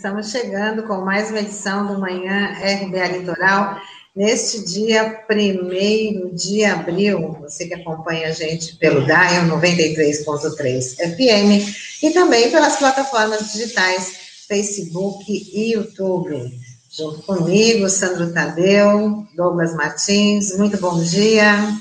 Estamos chegando com mais uma edição do Manhã RBA Litoral. Neste dia 1 de abril, você que acompanha a gente pelo Dial 93.3 FM e também pelas plataformas digitais Facebook e YouTube. Junto comigo, Sandro Tadeu, Douglas Martins, muito bom dia.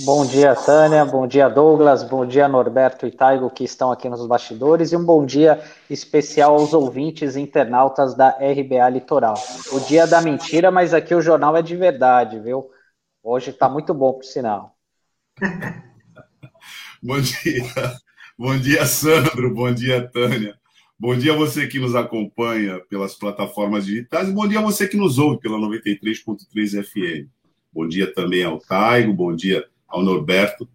Bom dia, Tânia. Bom dia, Douglas. Bom dia, Norberto e Taigo, que estão aqui nos bastidores. E um bom dia especial aos ouvintes internautas da RBA Litoral. O dia da mentira, mas aqui o jornal é de verdade, viu? Hoje está muito bom, por sinal. bom dia. Bom dia, Sandro. Bom dia, Tânia. Bom dia a você que nos acompanha pelas plataformas digitais. Bom dia a você que nos ouve pela 93.3 FM. Bom dia também ao Taigo. Bom dia ao Norberto.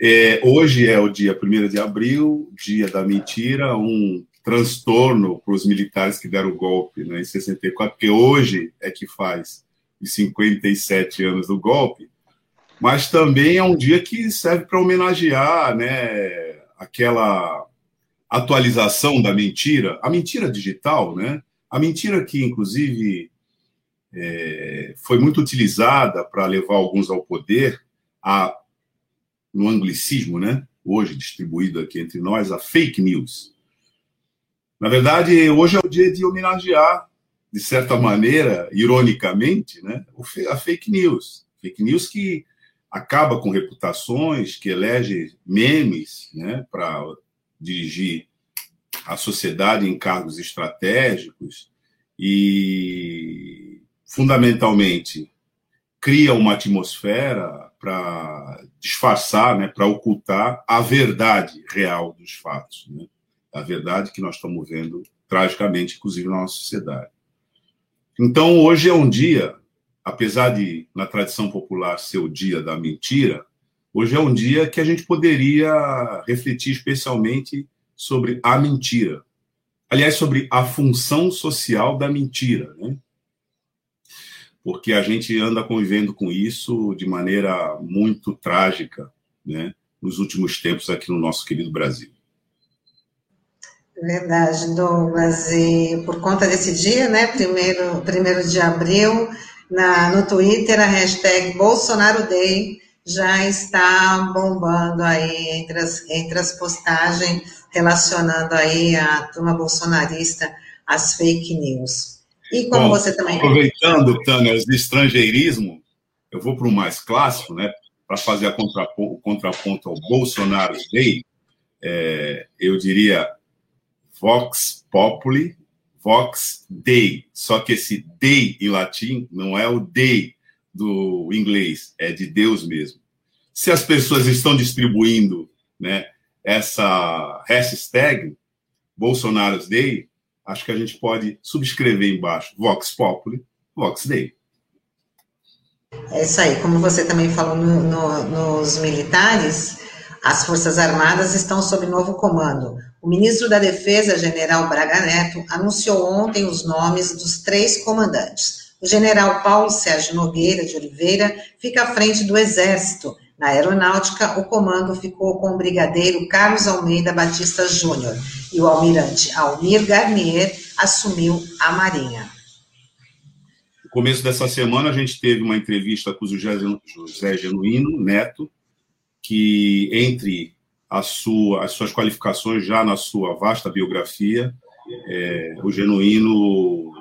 É, hoje é o dia 1 de abril, dia da mentira, um transtorno para os militares que deram o golpe né, em 64, porque hoje é que faz os 57 anos do golpe, mas também é um dia que serve para homenagear né, aquela atualização da mentira, a mentira digital, né? A mentira que, inclusive, é, foi muito utilizada para levar alguns ao poder, a, no anglicismo, né? hoje distribuído aqui entre nós, a fake news. Na verdade, hoje é o dia de homenagear, de certa maneira, ironicamente, né? a fake news. Fake news que acaba com reputações, que elege memes né? para dirigir a sociedade em cargos estratégicos e, fundamentalmente, cria uma atmosfera para disfarçar, né, para ocultar a verdade real dos fatos, né? a verdade que nós estamos vendo tragicamente, inclusive na nossa sociedade. Então, hoje é um dia, apesar de na tradição popular ser o dia da mentira, hoje é um dia que a gente poderia refletir especialmente sobre a mentira. Aliás, sobre a função social da mentira, né? Porque a gente anda convivendo com isso de maneira muito trágica, né, nos últimos tempos aqui no nosso querido Brasil. Verdade, Douglas. E por conta desse dia, né, primeiro, primeiro de abril, na, no Twitter, a hashtag Bolsonaro Day já está bombando aí entre as, entre as postagens relacionando aí a turma bolsonarista às fake news. E como Bom, você também. Aproveitando, Tânia, o estrangeirismo, eu vou para o mais clássico, né? Para fazer a contraponto, o contraponto ao Bolsonaro Day, é, eu diria Vox Populi, Vox Dei. Só que esse Dei em latim não é o Dei do inglês, é de Deus mesmo. Se as pessoas estão distribuindo né, essa hashtag Bolsonaro's Day, acho que a gente pode subscrever embaixo Vox Populi, Vox Dei. É isso aí, como você também falou no, no, nos militares, as Forças Armadas estão sob novo comando. O ministro da Defesa, general Braga Neto, anunciou ontem os nomes dos três comandantes. O general Paulo Sérgio Nogueira de Oliveira fica à frente do Exército, na aeronáutica, o comando ficou com o brigadeiro Carlos Almeida Batista Júnior e o almirante Almir Garnier assumiu a Marinha. No começo dessa semana, a gente teve uma entrevista com o José Genuíno Neto, que, entre sua, as suas qualificações já na sua vasta biografia, é, o Genuíno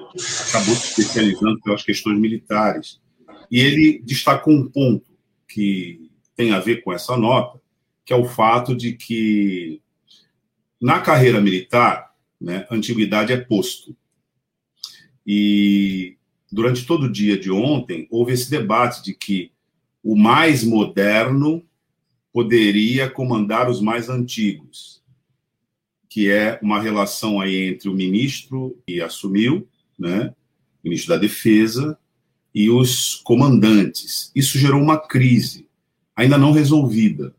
acabou se especializando pelas questões militares. E ele destacou um ponto que tem a ver com essa nota, que é o fato de que na carreira militar, né, antiguidade é posto. E durante todo o dia de ontem houve esse debate de que o mais moderno poderia comandar os mais antigos, que é uma relação aí entre o ministro que assumiu, né, ministro da Defesa, e os comandantes. Isso gerou uma crise ainda não resolvida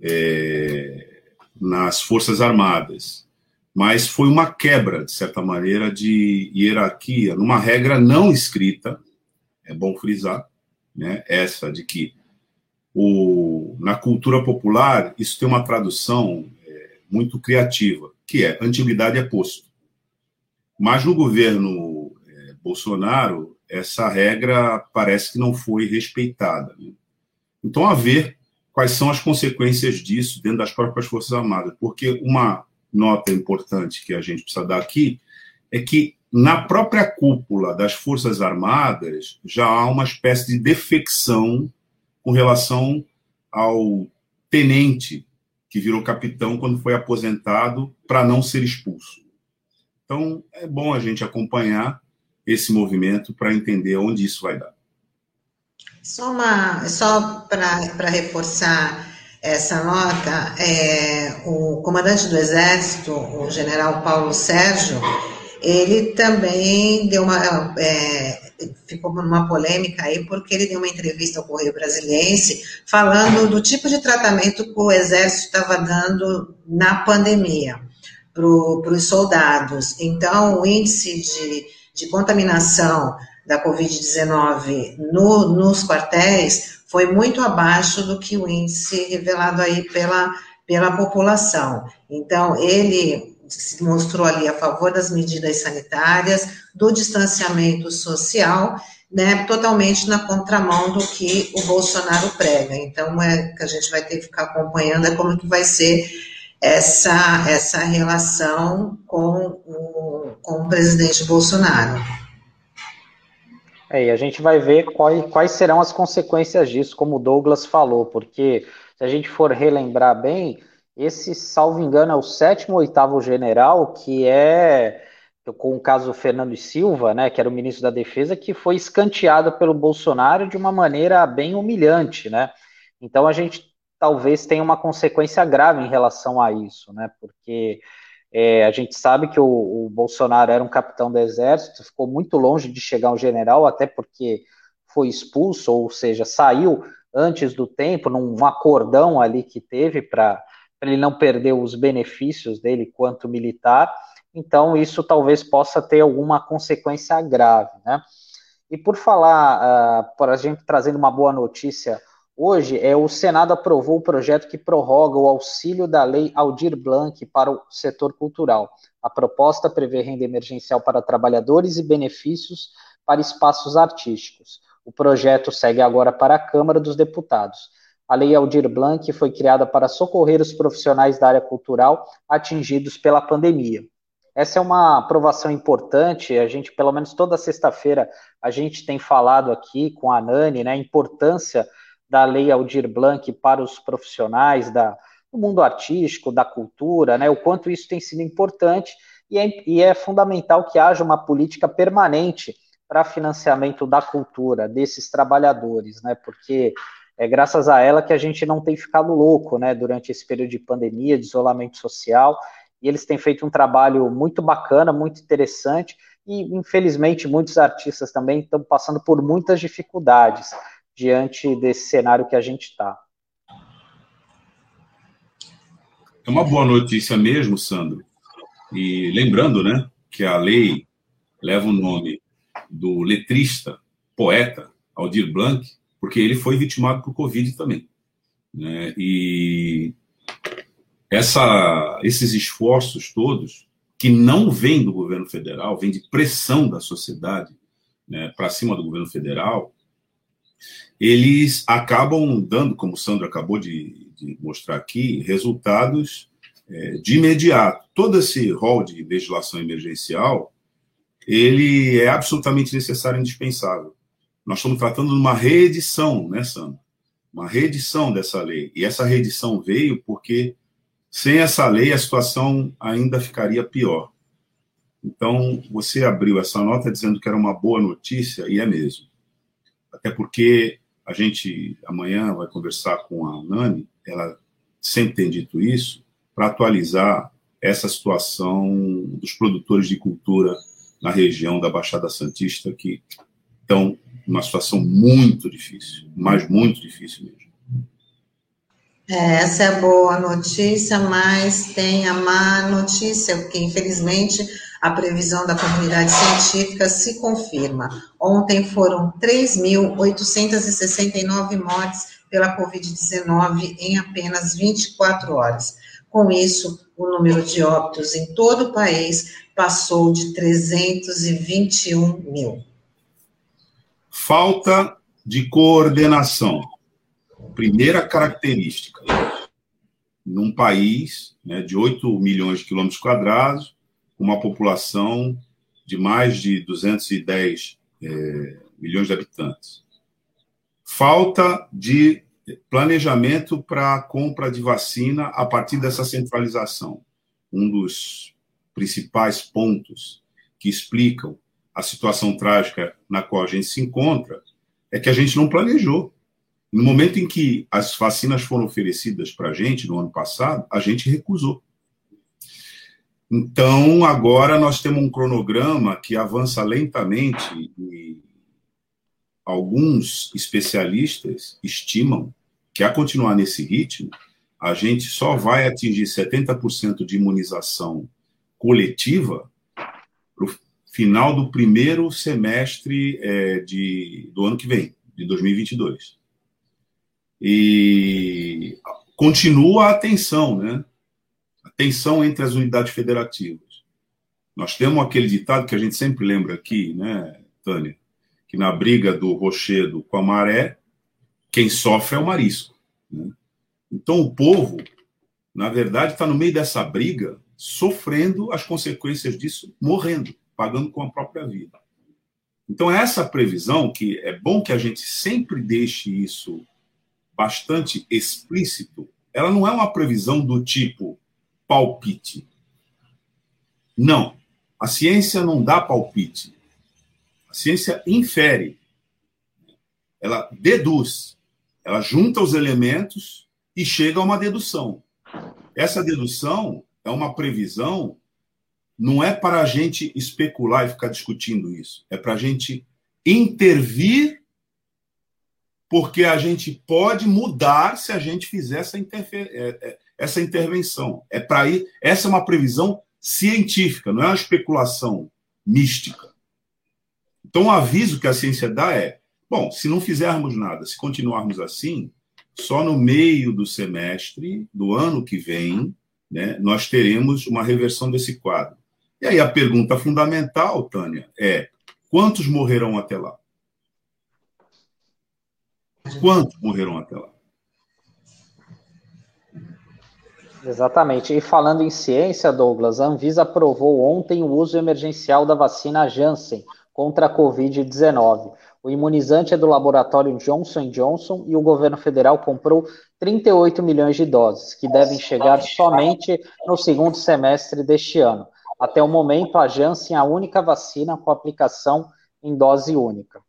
é, nas Forças Armadas, mas foi uma quebra, de certa maneira, de hierarquia, numa regra não escrita, é bom frisar, né, essa de que o, na cultura popular isso tem uma tradução é, muito criativa. que é antiguidade é posto. Mas no governo é, Bolsonaro, essa regra parece que não foi respeitada. Né? Então, a ver quais são as consequências disso dentro das próprias Forças Armadas, porque uma nota importante que a gente precisa dar aqui é que na própria cúpula das Forças Armadas já há uma espécie de defecção com relação ao tenente que virou capitão quando foi aposentado para não ser expulso. Então, é bom a gente acompanhar esse movimento para entender onde isso vai dar. Só, uma, só para reforçar essa nota, é, o comandante do Exército, o general Paulo Sérgio, ele também deu uma. É, ficou numa polêmica aí, porque ele deu uma entrevista ao Correio Brasiliense falando do tipo de tratamento que o Exército estava dando na pandemia para os soldados. Então, o índice de, de contaminação da Covid-19 no, nos quartéis foi muito abaixo do que o índice revelado aí pela, pela população. Então, ele se mostrou ali a favor das medidas sanitárias, do distanciamento social, né, totalmente na contramão do que o Bolsonaro prega. Então, é que a gente vai ter que ficar acompanhando é como que vai ser essa, essa relação com o, com o presidente Bolsonaro. É, e a gente vai ver quais, quais serão as consequências disso, como o Douglas falou, porque se a gente for relembrar bem, esse, salvo engano, é o sétimo oitavo general, que é, com o caso do Fernando Silva, né, que era o ministro da Defesa, que foi escanteado pelo Bolsonaro de uma maneira bem humilhante, né? Então a gente talvez tenha uma consequência grave em relação a isso, né? Porque é, a gente sabe que o, o, Bolsonaro era um capitão do exército, ficou muito longe de chegar um general, até porque foi expulso, ou seja, saiu antes do tempo, num acordão ali que teve para ele não perder os benefícios dele quanto militar. Então, isso talvez possa ter alguma consequência grave, né? E por falar, uh, para a gente trazendo uma boa notícia hoje, é o Senado aprovou o projeto que prorroga o auxílio da lei Aldir Blanc para o setor cultural. A proposta prevê renda emergencial para trabalhadores e benefícios para espaços artísticos. O projeto segue agora para a Câmara dos Deputados. A Lei Aldir Blanc foi criada para socorrer os profissionais da área cultural atingidos pela pandemia. Essa é uma aprovação importante. A gente, pelo menos toda sexta-feira, a gente tem falado aqui com a Nani, né, a importância da Lei Aldir Blanc para os profissionais da, do mundo artístico, da cultura, né, o quanto isso tem sido importante e é, e é fundamental que haja uma política permanente para financiamento da cultura desses trabalhadores, né, porque é graças a ela que a gente não tem ficado louco, né, durante esse período de pandemia, de isolamento social, e eles têm feito um trabalho muito bacana, muito interessante, e infelizmente muitos artistas também estão passando por muitas dificuldades diante desse cenário que a gente está. É uma boa notícia mesmo, Sandro. E lembrando, né, que a lei leva o nome do letrista, poeta Aldir Blanc, porque ele foi vitimado por Covid também. Né? E essa, esses esforços todos, que não vêm do governo federal, vêm de pressão da sociedade né, para cima do governo federal, eles acabam dando, como o Sandro acabou de, de mostrar aqui, resultados é, de imediato. Todo esse rol de legislação emergencial, ele é absolutamente necessário e indispensável. Nós estamos tratando de uma reedição, né, Sandra? Uma reedição dessa lei. E essa reedição veio porque, sem essa lei, a situação ainda ficaria pior. Então, você abriu essa nota dizendo que era uma boa notícia, e é mesmo. Até porque a gente amanhã vai conversar com a Nani, ela sempre tem dito isso, para atualizar essa situação dos produtores de cultura na região da Baixada Santista, que estão uma situação muito difícil, mas muito difícil mesmo. É, essa é a boa notícia, mas tem a má notícia, porque infelizmente a previsão da comunidade científica se confirma. Ontem foram 3.869 mortes pela Covid-19 em apenas 24 horas. Com isso, o número de óbitos em todo o país passou de 321 mil. Falta de coordenação. Primeira característica. Num país né, de 8 milhões de quilômetros quadrados, uma população de mais de 210 é, milhões de habitantes. Falta de planejamento para a compra de vacina a partir dessa centralização. Um dos principais pontos que explicam a situação trágica na qual a gente se encontra é que a gente não planejou. No momento em que as vacinas foram oferecidas para a gente, no ano passado, a gente recusou. Então, agora nós temos um cronograma que avança lentamente e alguns especialistas estimam que, a continuar nesse ritmo, a gente só vai atingir 70% de imunização coletiva para o final do primeiro semestre é, de, do ano que vem, de 2022. E continua a tensão, né? Tensão entre as unidades federativas. Nós temos aquele ditado que a gente sempre lembra aqui, né, Tânia? Que na briga do rochedo com a maré, quem sofre é o marisco. Né? Então o povo, na verdade, está no meio dessa briga, sofrendo as consequências disso, morrendo, pagando com a própria vida. Então, essa previsão, que é bom que a gente sempre deixe isso bastante explícito, ela não é uma previsão do tipo palpite. Não. A ciência não dá palpite. A ciência infere. Ela deduz. Ela junta os elementos e chega a uma dedução. Essa dedução é uma previsão, não é para a gente especular e ficar discutindo isso. É para a gente intervir, porque a gente pode mudar se a gente fizer essa, interfer... Essa intervenção. É para ir. Essa é uma previsão científica, não é uma especulação mística. Então, o aviso que a ciência dá é: bom, se não fizermos nada, se continuarmos assim, só no meio do semestre do ano que vem, né, nós teremos uma reversão desse quadro. E aí a pergunta fundamental, Tânia, é: quantos morrerão até lá? Quantos morrerão até lá? Exatamente. E falando em ciência, Douglas, a Anvisa aprovou ontem o uso emergencial da vacina Janssen contra a Covid-19. O imunizante é do laboratório Johnson Johnson e o governo federal comprou 38 milhões de doses, que devem chegar somente no segundo semestre deste ano. Até o momento, a Janssen é a única vacina com aplicação em dose única.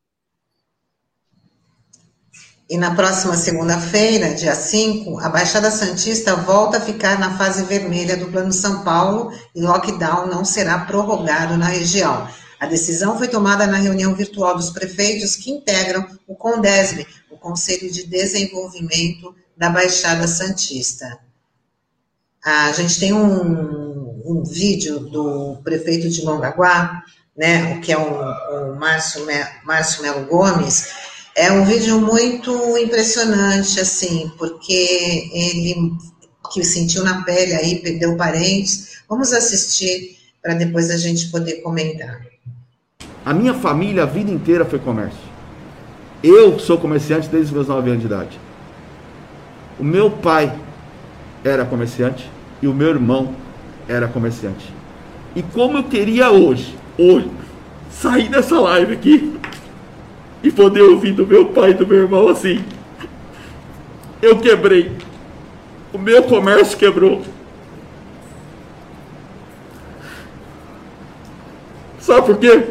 E na próxima segunda-feira, dia 5, a Baixada Santista volta a ficar na fase vermelha do Plano São Paulo e lockdown não será prorrogado na região. A decisão foi tomada na reunião virtual dos prefeitos que integram o CONDESB, o Conselho de Desenvolvimento da Baixada Santista. A gente tem um, um vídeo do prefeito de Mongaguá, né, que é o, o Márcio, Márcio Melo Gomes, é um vídeo muito impressionante, assim, porque ele que sentiu na pele aí, perdeu parentes. Vamos assistir para depois a gente poder comentar. A minha família a vida inteira foi comércio. Eu sou comerciante desde os meus 9 anos de idade. O meu pai era comerciante e o meu irmão era comerciante. E como eu queria hoje, hoje, sair dessa live aqui e poder ouvir do meu pai e do meu irmão assim. Eu quebrei. O meu comércio quebrou. Sabe por quê?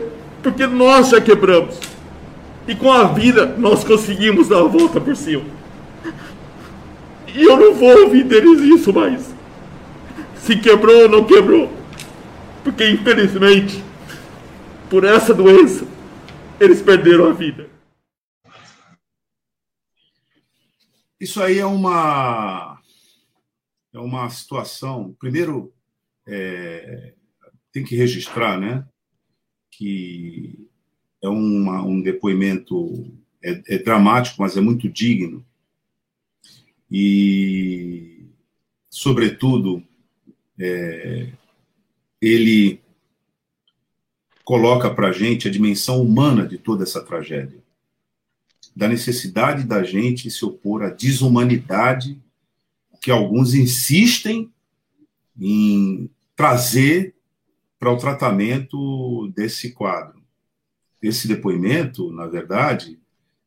Porque nós já quebramos. E com a vida nós conseguimos dar a volta por cima. E eu não vou ouvir deles isso mais. Se quebrou ou não quebrou. Porque infelizmente, por essa doença, eles perderam a vida. Isso aí é uma é uma situação. Primeiro, é, tem que registrar, né, que é uma, um depoimento é, é dramático, mas é muito digno e, sobretudo, é, ele coloca para a gente a dimensão humana de toda essa tragédia, da necessidade da gente se opor à desumanidade que alguns insistem em trazer para o tratamento desse quadro. Esse depoimento, na verdade,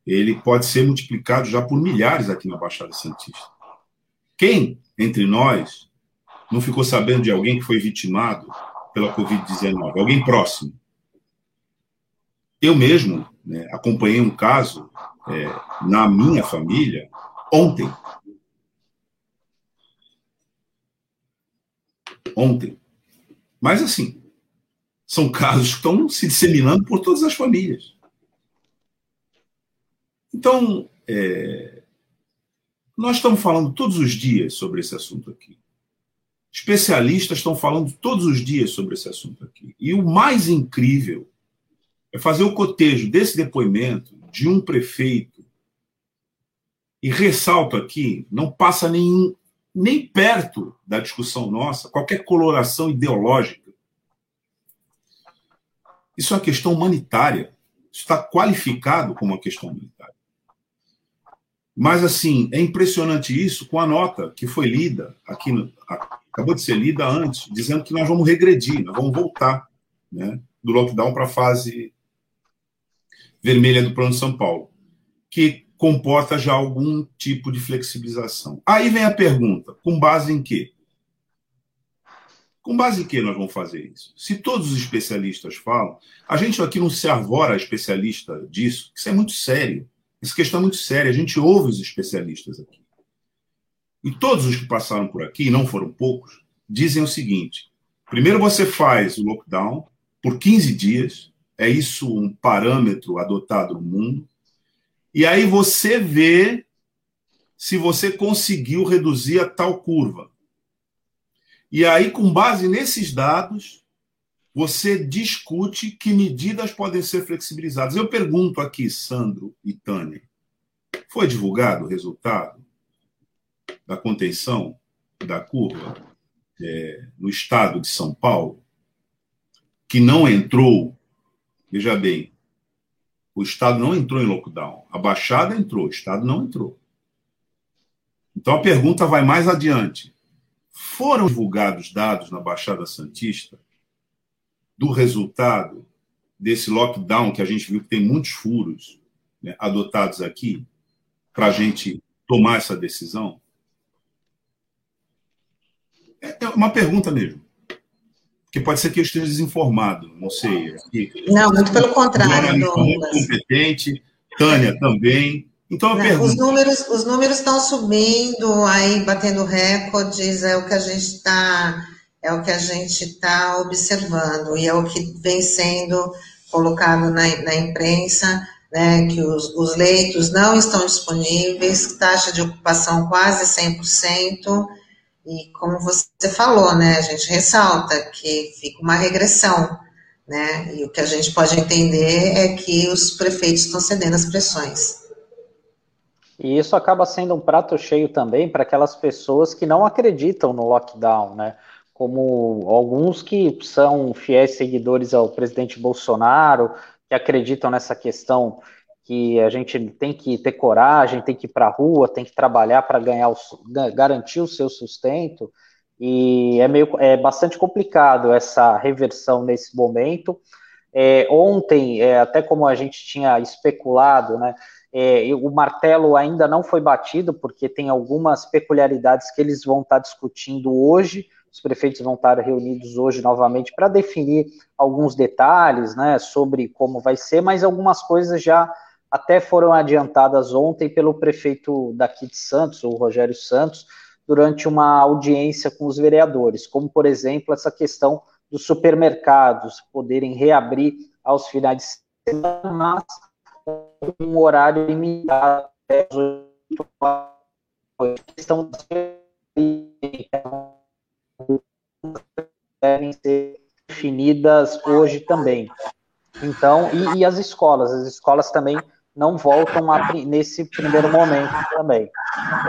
ele pode ser multiplicado já por milhares aqui na Baixada Santista. Quem entre nós não ficou sabendo de alguém que foi vitimado pela Covid-19? Alguém próximo. Eu mesmo né, acompanhei um caso é, na minha família ontem. Ontem. Mas, assim, são casos que estão se disseminando por todas as famílias. Então, é, nós estamos falando todos os dias sobre esse assunto aqui. Especialistas estão falando todos os dias sobre esse assunto aqui. E o mais incrível é fazer o cotejo desse depoimento de um prefeito. E ressalto aqui, não passa nenhum, nem perto da discussão nossa, qualquer coloração ideológica. Isso é uma questão humanitária. Isso está qualificado como uma questão humanitária. Mas, assim, é impressionante isso com a nota que foi lida aqui, no, acabou de ser lida antes, dizendo que nós vamos regredir, nós vamos voltar né, do lockdown para a fase vermelha do Plano de São Paulo, que comporta já algum tipo de flexibilização. Aí vem a pergunta: com base em quê? Com base em que nós vamos fazer isso? Se todos os especialistas falam, a gente aqui não se arvora especialista disso, isso é muito sério. Essa questão é muito séria, a gente ouve os especialistas aqui. E todos os que passaram por aqui, e não foram poucos, dizem o seguinte: primeiro você faz o lockdown por 15 dias, é isso um parâmetro adotado no mundo, e aí você vê se você conseguiu reduzir a tal curva. E aí, com base nesses dados, você discute que medidas podem ser flexibilizadas. Eu pergunto aqui, Sandro e Tânia, foi divulgado o resultado da contenção da curva é, no estado de São Paulo, que não entrou, veja bem, o estado não entrou em lockdown, a Baixada entrou, o estado não entrou. Então a pergunta vai mais adiante. Foram divulgados dados na Baixada Santista do resultado desse lockdown, que a gente viu que tem muitos furos né, adotados aqui, para a gente tomar essa decisão? É, é uma pergunta mesmo. Porque pode ser que eu esteja desinformado, não sei. não, muito pelo contrário. Muito competente, Tânia também. Então, não, pergunta... os números os números estão subindo, aí batendo recordes, é o que a gente está é o que a gente está observando e é o que vem sendo colocado na, na imprensa, né, que os, os, leitos não estão disponíveis, taxa de ocupação quase 100%, e como você falou, né, a gente ressalta que fica uma regressão, né, e o que a gente pode entender é que os prefeitos estão cedendo às pressões. E isso acaba sendo um prato cheio também para aquelas pessoas que não acreditam no lockdown, né? como alguns que são fiéis seguidores ao presidente Bolsonaro, que acreditam nessa questão que a gente tem que ter coragem, tem que ir para a rua, tem que trabalhar para ganhar o, garantir o seu sustento. E é meio é bastante complicado essa reversão nesse momento. É, ontem, é, até como a gente tinha especulado, né, é, o martelo ainda não foi batido, porque tem algumas peculiaridades que eles vão estar discutindo hoje os prefeitos vão estar reunidos hoje novamente para definir alguns detalhes, né, sobre como vai ser, mas algumas coisas já até foram adiantadas ontem pelo prefeito daqui de Santos, o Rogério Santos, durante uma audiência com os vereadores, como por exemplo essa questão dos supermercados poderem reabrir aos finais de semana, mas um horário limitado até as 8 horas. Questão devem ser definidas hoje também. Então, e, e, as escolas, as escolas também não voltam a, nesse primeiro momento também.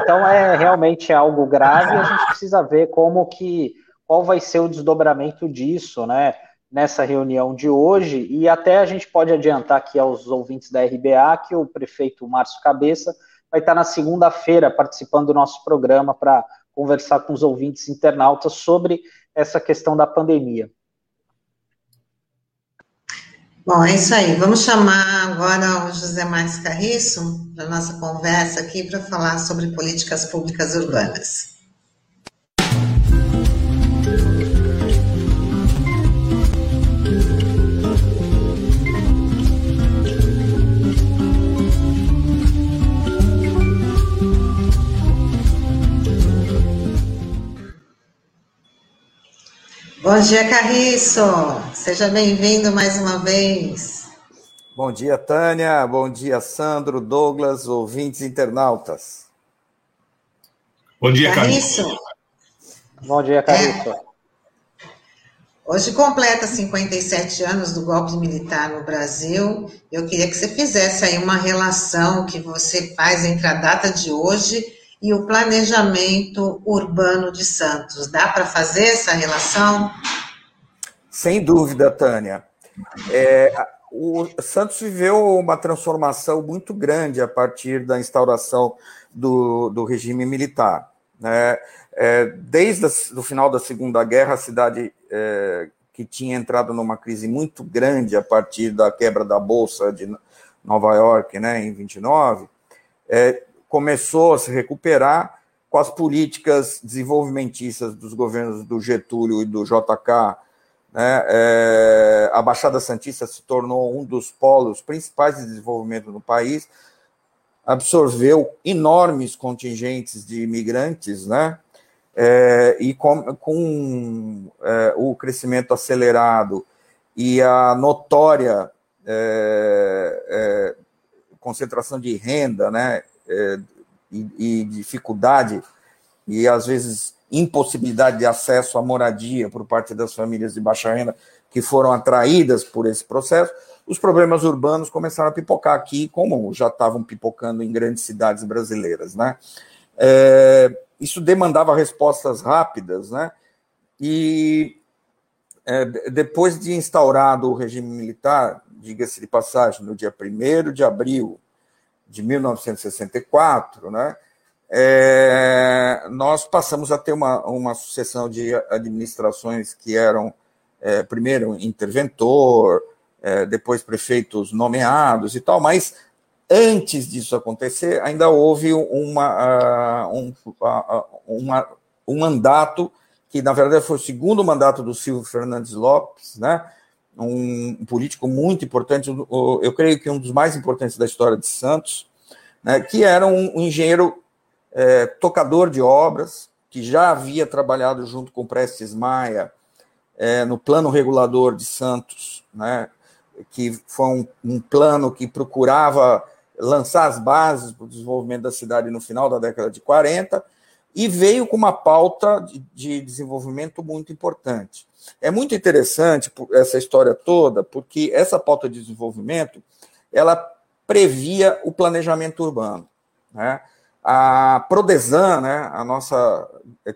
Então, é realmente algo grave e a gente precisa ver como que, qual vai ser o desdobramento disso, né? Nessa reunião de hoje, e até a gente pode adiantar aqui aos ouvintes da RBA que o prefeito Márcio Cabeça vai estar na segunda-feira participando do nosso programa para conversar com os ouvintes internautas sobre essa questão da pandemia. Bom, é isso aí. Vamos chamar agora o José Marques Carriço para nossa conversa aqui para falar sobre políticas públicas urbanas. Bom dia, Carriço. Seja bem-vindo mais uma vez. Bom dia, Tânia. Bom dia, Sandro, Douglas, ouvintes internautas. Bom dia, Carriço. Carriço. Bom dia, Carriço. É. Hoje completa 57 anos do golpe militar no Brasil. Eu queria que você fizesse aí uma relação que você faz entre a data de hoje e o planejamento urbano de Santos. Dá para fazer essa relação? Sem dúvida, Tânia. É, o Santos viveu uma transformação muito grande a partir da instauração do, do regime militar. Né? É, desde o final da Segunda Guerra, a cidade é, que tinha entrado numa crise muito grande a partir da quebra da Bolsa de Nova York né, em 29, é, começou a se recuperar com as políticas desenvolvimentistas dos governos do Getúlio e do JK. Né? É, a Baixada Santista se tornou um dos polos principais de desenvolvimento no país, absorveu enormes contingentes de imigrantes, né? É, e com, com é, o crescimento acelerado e a notória é, é concentração de renda, né? É, e, e dificuldade e às vezes impossibilidade de acesso à moradia por parte das famílias de baixa renda que foram atraídas por esse processo, os problemas urbanos começaram a pipocar aqui, como já estavam pipocando em grandes cidades brasileiras, né? É, isso demandava respostas rápidas, né? E é, depois de instaurado o regime militar, diga-se de passagem, no dia 1 de abril de 1964, né, é, nós passamos a ter uma, uma sucessão de administrações que eram, é, primeiro, interventor, é, depois prefeitos nomeados e tal, mas antes disso acontecer, ainda houve uma, uh, um, uh, uma, um mandato que, na verdade, foi o segundo mandato do Silvio Fernandes Lopes, né, um político muito importante, eu creio que um dos mais importantes da história de Santos, né, que era um, engenheiro é, tocador de obras, que já havia trabalhado junto com Prestes Maia é, no plano regulador de Santos, né, que foi um, um plano que procurava lançar as bases para o desenvolvimento da cidade no final da década de 40, e veio com uma pauta de, de desenvolvimento muito importante. É muito interessante essa história toda, porque essa pauta de desenvolvimento ela previa o planejamento urbano. Né? A Prodesan, né, a nossa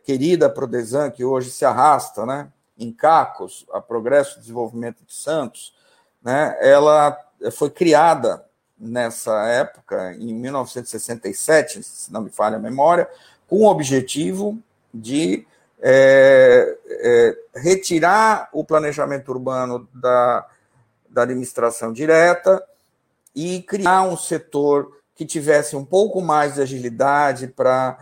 querida Prodesan, que hoje se arrasta né, em Cacos, a Progresso e Desenvolvimento de Santos, né, ela foi criada nessa época, em 1967, se não me falha a memória, com o objetivo de é, é, retirar o planejamento urbano da, da administração direta e criar um setor que tivesse um pouco mais de agilidade para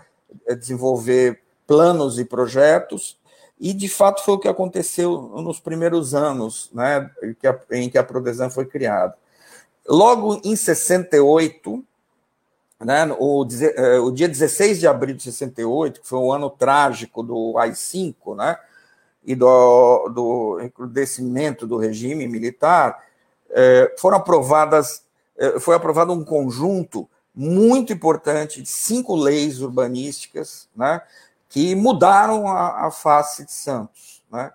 é, desenvolver planos e projetos. E, de fato, foi o que aconteceu nos primeiros anos né, em que a Prodesan foi criada. Logo em 68, né, o, é, o dia 16 de abril de 68, que foi um ano trágico do AI-5, né, e do, do encrudecimento do regime militar, é, foram aprovadas, foi aprovado um conjunto muito importante de cinco leis urbanísticas, né, que mudaram a, a face de Santos, né,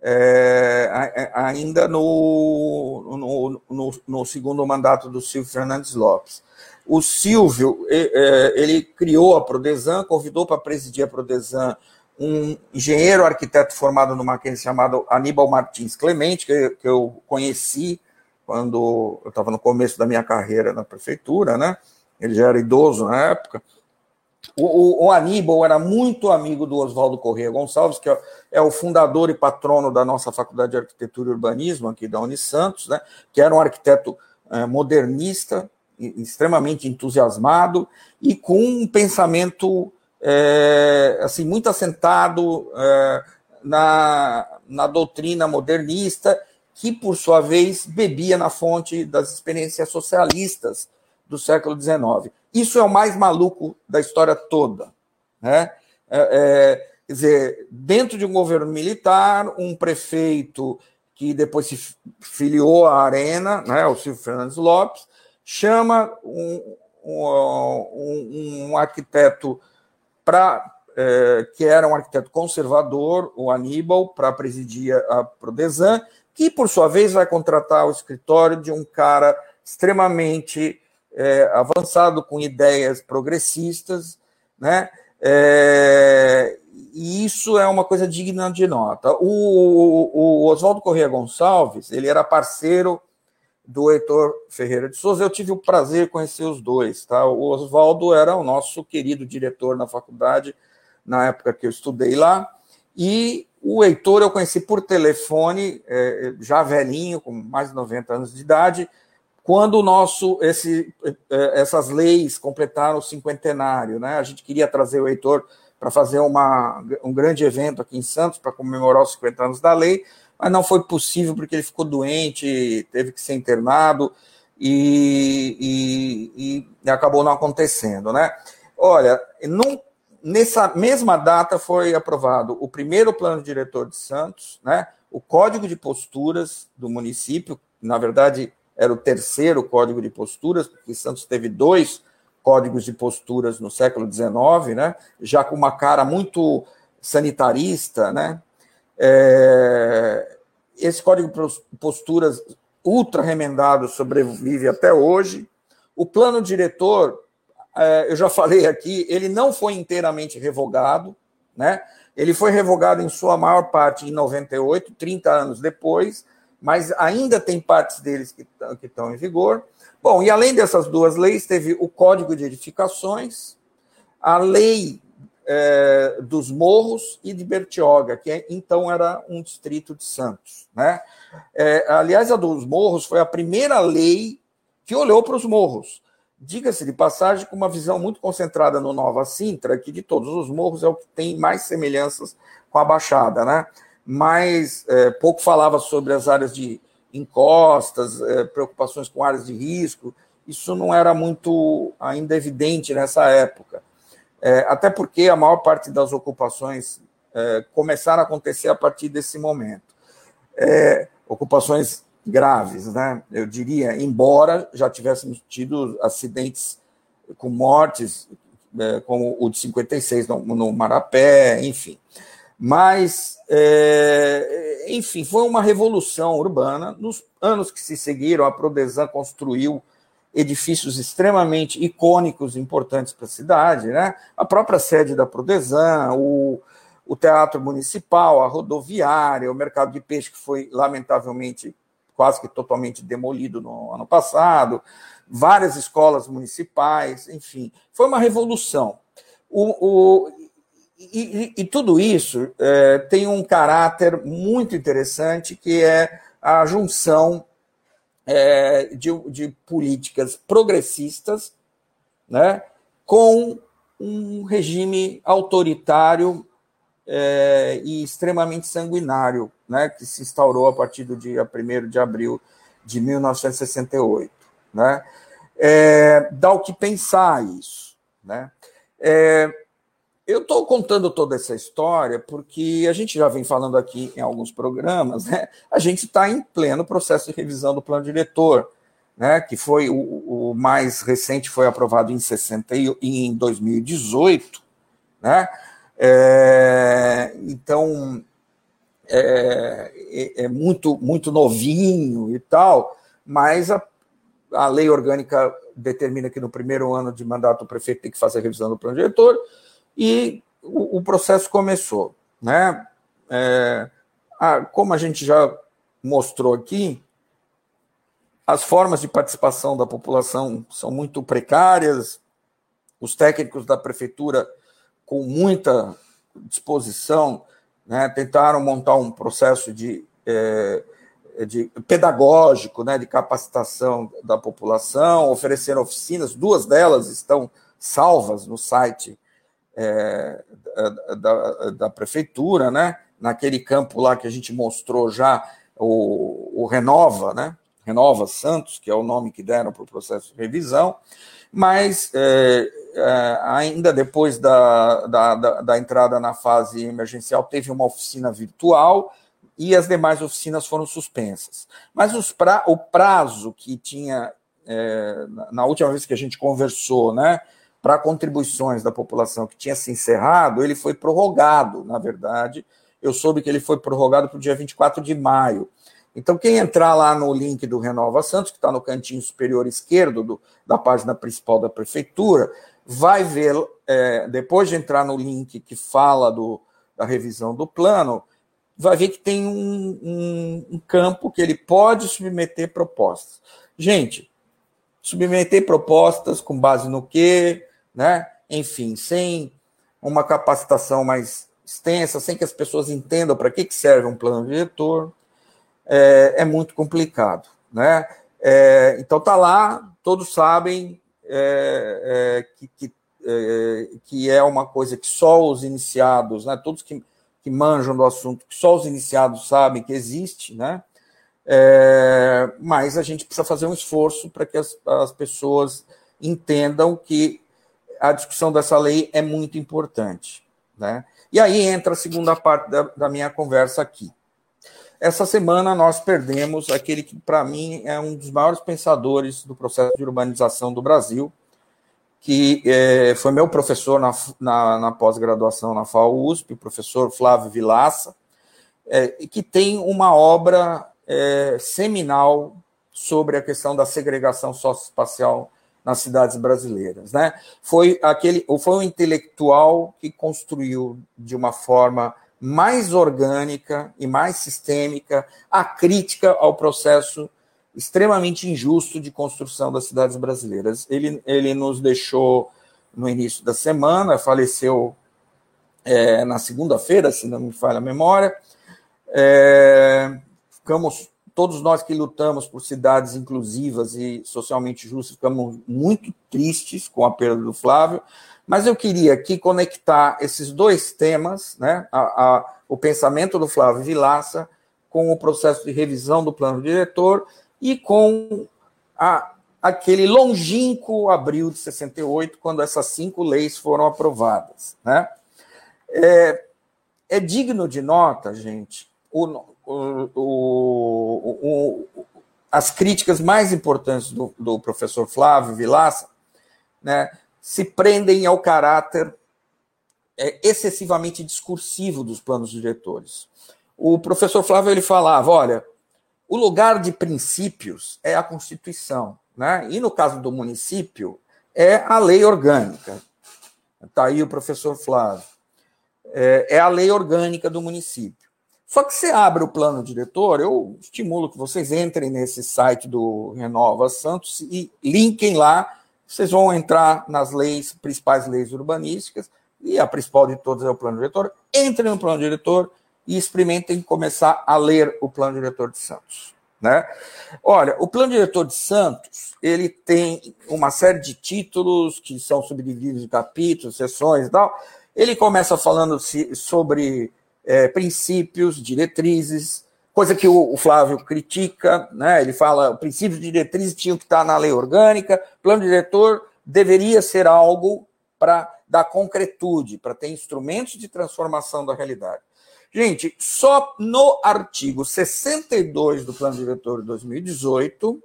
é, ainda no, no, no, no segundo mandato do Silvio Fernandes Lopes. O Silvio, é, ele criou a Prodesan, convidou para presidir a Prodesan um engenheiro arquiteto formado no Mackenzie chamado Aníbal Martins Clemente, que, eu conheci quando eu estava no começo da minha carreira na prefeitura, né? Ele já era idoso na época. O, o, o Aníbal era muito amigo do Oswaldo Corrêa Gonçalves, que é, é, o fundador e patrono da nossa Faculdade de Arquitetura e Urbanismo aqui da Unisantos, né? Que era um arquiteto é, modernista, extremamente entusiasmado e com um pensamento é, assim muito assentado é, na, na doutrina modernista, que por sua vez bebia na fonte das experiências socialistas do século XIX. Isso é o mais maluco da história toda, né? É, é, quer dizer, dentro de um governo militar, um prefeito que depois se filiou à Arena, né, o Silvio Fernandes Lopes, chama um, um, um arquiteto para é, que era um arquiteto conservador, o Aníbal, para presidir a Prodesan, que por sua vez vai contratar o escritório de um cara extremamente é, avançado com ideias progressistas, né? É, e isso é uma coisa digna de nota. O, o Oswaldo Corrêa Gonçalves, ele era parceiro do Heitor Ferreira de Souza. Eu tive o prazer de conhecer os dois. Tá? O Oswaldo era o nosso querido diretor na faculdade, na época que eu estudei lá, e o Heitor eu conheci por telefone, é, já velhinho, com mais de 90 anos de idade, quando o nosso, esse, é, essas leis completaram o cinquentenário. Né? A gente queria trazer o Heitor para fazer uma, um grande evento aqui em Santos para comemorar os 50 anos da lei, mas não foi possível porque ele ficou doente, teve que ser internado e, e, e acabou não acontecendo, né? Olha, num, nessa mesma data foi aprovado o primeiro plano diretor de Santos, né? O código de posturas do município, na verdade era o terceiro código de posturas, porque Santos teve dois códigos de posturas no século XIX, né? Já com uma cara muito sanitarista, né? É, esse código de posturas ultra remendado sobrevive até hoje. O plano diretor, é, eu já falei aqui, ele não foi inteiramente revogado, né? Ele foi revogado em sua maior parte em 98, 30 anos depois, mas ainda tem partes deles que, que estão em vigor. Bom, e além dessas duas leis, teve o Código de Edificações, a Lei é, dos Morros e de Bertioga, que é, então era um distrito de Santos. Né? É, aliás, a dos Morros foi a primeira lei que olhou para os morros. Diga-se de passagem, com uma visão muito concentrada no Nova Sintra, que de todos os morros é o que tem mais semelhanças com a Baixada, né? Mas é, pouco falava sobre as áreas de encostas, é, preocupações com áreas de risco. Isso não era muito ainda evidente nessa época. É, até porque a maior parte das ocupações é, começaram a acontecer a partir desse momento. É, ocupações graves, né? Eu diria, embora já tivéssemos tido acidentes com mortes, é, como o de 56 no, no Marapé, enfim. Mas, é, enfim, foi uma revolução urbana. Nos anos que se seguiram, a Prodesan construiu edifícios extremamente icônicos, importantes para a cidade, né? A própria sede da Prodesan, o, o Teatro Municipal, a rodoviária, o mercado de peixe que foi lamentavelmente quase que totalmente demolido no ano passado, várias escolas municipais, enfim, foi uma revolução. O, o e, e, tudo isso é, tem um caráter muito interessante, que é a junção é, de, de, políticas progressistas né, com um regime autoritário é, e extremamente sanguinário, né, que se instaurou a partir do dia 1 de abril de 1968. Né? É, dá o que pensar isso. Né? É, eu estou contando toda essa história porque a gente já vem falando aqui em alguns programas, né? A gente está em pleno processo de revisão do plano diretor, né? Que foi o, o mais recente, foi aprovado em 60 e em 2018, né? É, então é, é, é, muito muito novinho e tal, mas a, a lei orgânica determina que no primeiro ano de mandato o prefeito tem que fazer a revisão do plano diretor e o, o processo começou. Né? É, a, como a gente já mostrou aqui, as formas de participação da população são muito precárias, os técnicos da prefeitura, com muita disposição, né, tentaram montar um processo de, é, de pedagógico, né, de capacitação da população, ofereceram oficinas, duas delas estão salvas no site é, da, da, prefeitura, né, naquele campo lá que a gente mostrou já, o, o Renova, né, Renova Santos, que é o nome que deram para o processo de revisão, mas é, é, ainda depois da, da, da, da, entrada na fase emergencial, teve uma oficina virtual e as demais oficinas foram suspensas. Mas pra, o prazo que tinha, é, na última vez que a gente conversou, né, para contribuições da população que tinha se encerrado, ele foi prorrogado, na verdade. Eu soube que ele foi prorrogado para o dia 24 de maio. Então, quem entrar lá no link do Renova Santos, que está no cantinho superior esquerdo do, da página principal da prefeitura, vai ver, é, depois de entrar no link que fala do, da revisão do plano, vai ver que tem um, um, um campo que ele pode submeter propostas. Gente, submeter propostas com base no quê? Né? Enfim, sem uma capacitação mais extensa, sem que as pessoas entendam para que, que serve um plano diretor é, é muito complicado. Né? É, então tá lá, todos sabem é, é que, que, é, que, é uma coisa que só os iniciados, né, todos que, que manjam do assunto, que só os iniciados sabem que existe, né? É, mas a gente precisa fazer um esforço para que as, as pessoas entendam que a discussão dessa lei é muito importante. Né? E aí entra a segunda parte da, da minha conversa aqui. Essa semana nós perdemos aquele que, para mim, é um dos maiores pensadores do processo de urbanização do Brasil, que é, foi meu professor na, na, na pós-graduação na FAO-USP, o professor Flávio Vilaça, é, que tem uma obra é, seminal sobre a questão da segregação socioespacial nas cidades brasileiras. Né? Foi, aquele, foi um intelectual que construiu de uma forma mais orgânica e mais sistêmica a crítica ao processo extremamente injusto de construção das cidades brasileiras. Ele, ele nos deixou no início da semana, faleceu é, na segunda-feira, se não me falha a memória. É, ficamos, todos nós que lutamos por cidades inclusivas e socialmente justas, ficamos muito tristes com a perda do Flávio. Mas eu queria aqui conectar esses dois temas, né, a, a, o pensamento do Flávio Vilaça, com o processo de revisão do plano diretor e com a, aquele longínquo abril de 68, quando essas cinco leis foram aprovadas. Né? É, é digno de nota, gente, o, o, o, as críticas mais importantes do, do professor Flávio Vilaça, né, se prendem ao caráter é, excessivamente discursivo dos planos diretores. O professor Flávio ele falava, olha, o lugar de princípios é a Constituição, né? E no caso do município é a lei orgânica. Está aí o professor Flávio. É, é a lei orgânica do município. Só que você abre o plano diretor, eu estimulo que vocês entrem nesse site do Renova Santos e linkem lá vocês vão entrar nas leis, principais leis urbanísticas, e a principal de todas é o plano diretor. Entrem no plano diretor e experimentem começar a ler o plano diretor de Santos. Né? Olha, o plano diretor de Santos ele tem uma série de títulos que são subdivididos em capítulos, sessões e tal. Ele começa falando sobre é, princípios, diretrizes, coisa que o, Flávio critica, né? Ele fala, princípios de diretrizes tinham que estar na lei orgânica, plano diretor deveria ser algo para dar concretude, para ter instrumentos de transformação da realidade. Gente, só no artigo 62 do Plano Diretor de 2018,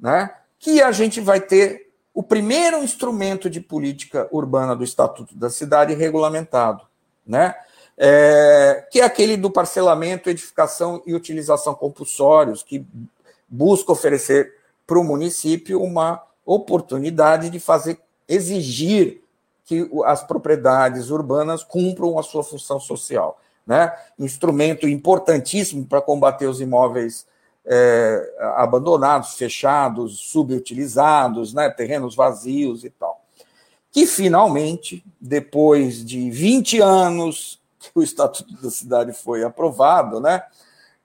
né, que a gente vai ter o primeiro instrumento de política urbana do Estatuto da Cidade regulamentado, né? É, que é aquele do parcelamento, edificação e utilização compulsórios, que busca oferecer para o município uma oportunidade de fazer exigir que as propriedades urbanas cumpram a sua função social. Né? Instrumento importantíssimo para combater os imóveis é, abandonados, fechados, subutilizados, né? terrenos vazios e tal. Que finalmente, depois de 20 anos que o Estatuto da Cidade foi aprovado, né?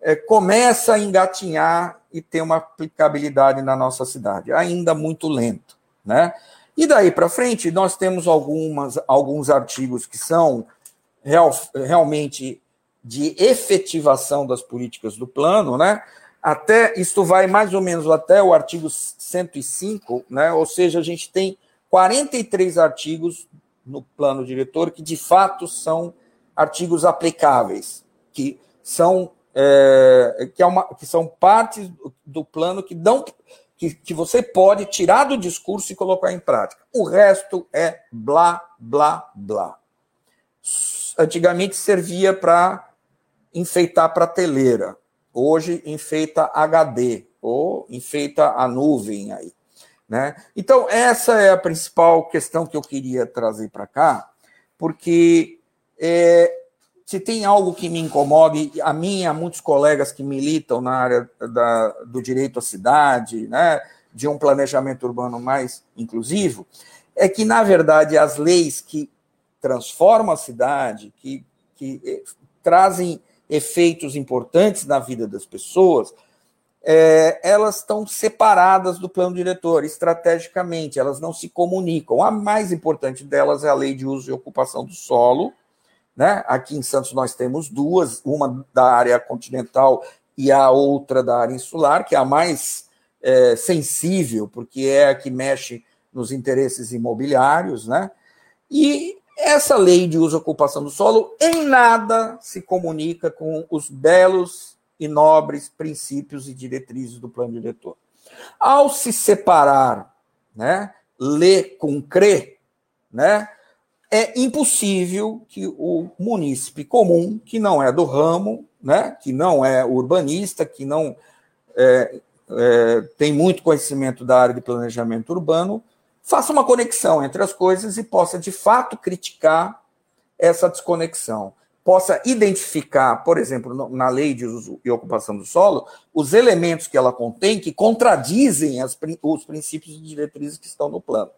É, começa a engatinhar e ter uma aplicabilidade na nossa cidade, ainda muito lento. Né? E daí para frente, nós temos algumas, alguns artigos que são real, realmente de efetivação das políticas do plano, né? Até isto vai mais ou menos até o artigo 105, né? Ou seja, a gente tem 43 artigos no plano diretor que de fato são artigos aplicáveis, que são é, que, é uma, que são partes do plano que dão que, que você pode tirar do discurso e colocar em prática. O resto é blá, blá, blá. Antigamente servia para enfeitar prateleira. Hoje enfeita HD ou enfeita a nuvem aí. Né? Então, essa é a principal questão que eu queria trazer para cá, porque é, se tem algo que me incomoda, a mim e a muitos colegas que militam na área da, do direito à cidade, né, de um planejamento urbano mais inclusivo, é que, na verdade, as leis que transformam a cidade, que, que eh, trazem efeitos importantes na vida das pessoas, é, elas estão separadas do plano diretor, estrategicamente, elas não se comunicam. A mais importante delas é a lei de uso e ocupação do solo, né? Aqui em Santos nós temos duas, uma da área continental e a outra da área insular, que é a mais é, sensível, porque é a que mexe nos interesses imobiliários, né? E essa lei de uso e ocupação do solo em nada se comunica com os belos e nobres princípios e diretrizes do plano diretor. Ao se separar, né, ler com crer, né, é impossível que o munícipe comum, que não é do ramo, né, que não é urbanista, que não é, é, tem muito conhecimento da área de planejamento urbano, faça uma conexão entre as coisas e possa, de fato, criticar essa desconexão. Possa identificar, por exemplo, na lei de uso e ocupação do solo, os elementos que ela contém que contradizem as, os princípios e diretrizes que estão no plano.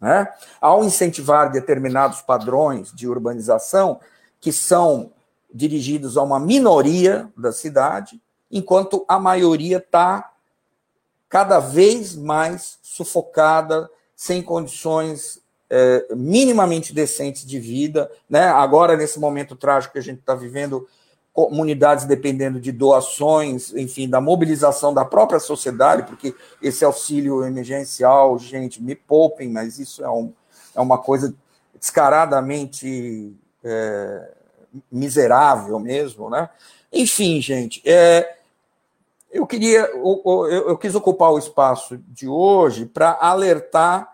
Né? Ao incentivar determinados padrões de urbanização que são dirigidos a uma minoria da cidade, enquanto a maioria está cada vez mais sufocada, sem condições é, minimamente decentes de vida. Né? Agora, nesse momento trágico que a gente está vivendo, comunidades dependendo de doações, enfim, da mobilização da própria sociedade, porque esse auxílio emergencial, gente, me poupem, mas isso é, um, é uma coisa descaradamente é, miserável mesmo, né? Enfim, gente, é, eu queria, eu, eu quis ocupar o espaço de hoje para alertar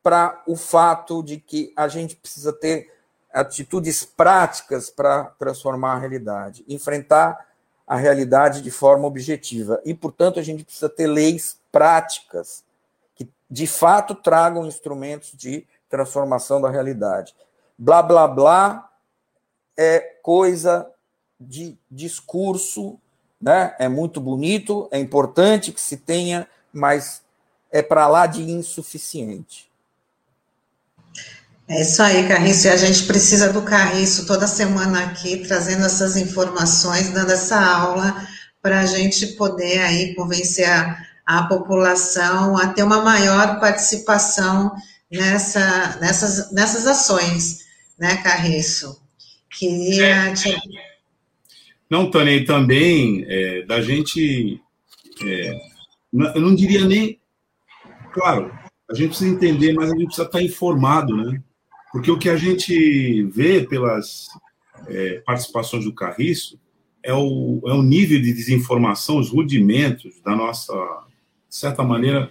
para o fato de que a gente precisa ter atitudes práticas para transformar a realidade, enfrentar a realidade de forma objetiva. E, portanto, a gente precisa ter leis práticas que, de fato, tragam instrumentos de transformação da realidade. Blá, blá, blá é coisa de discurso, né? é muito bonito, é importante que se tenha, mas é para lá de insuficiente. É isso aí, Carriço. E a gente precisa do Carriço toda semana aqui, trazendo essas informações, dando essa aula, para a gente poder aí convencer a, a população a ter uma maior participação nessa, nessas, nessas ações, né, Carriço? Queria é. te... Não, Tânia, e também é, da gente. É, eu não diria nem. Claro, a gente precisa entender, mas a gente precisa estar informado, né? Porque o que a gente vê pelas é, participações do Carriço é o, é o nível de desinformação, os rudimentos da nossa, de certa maneira,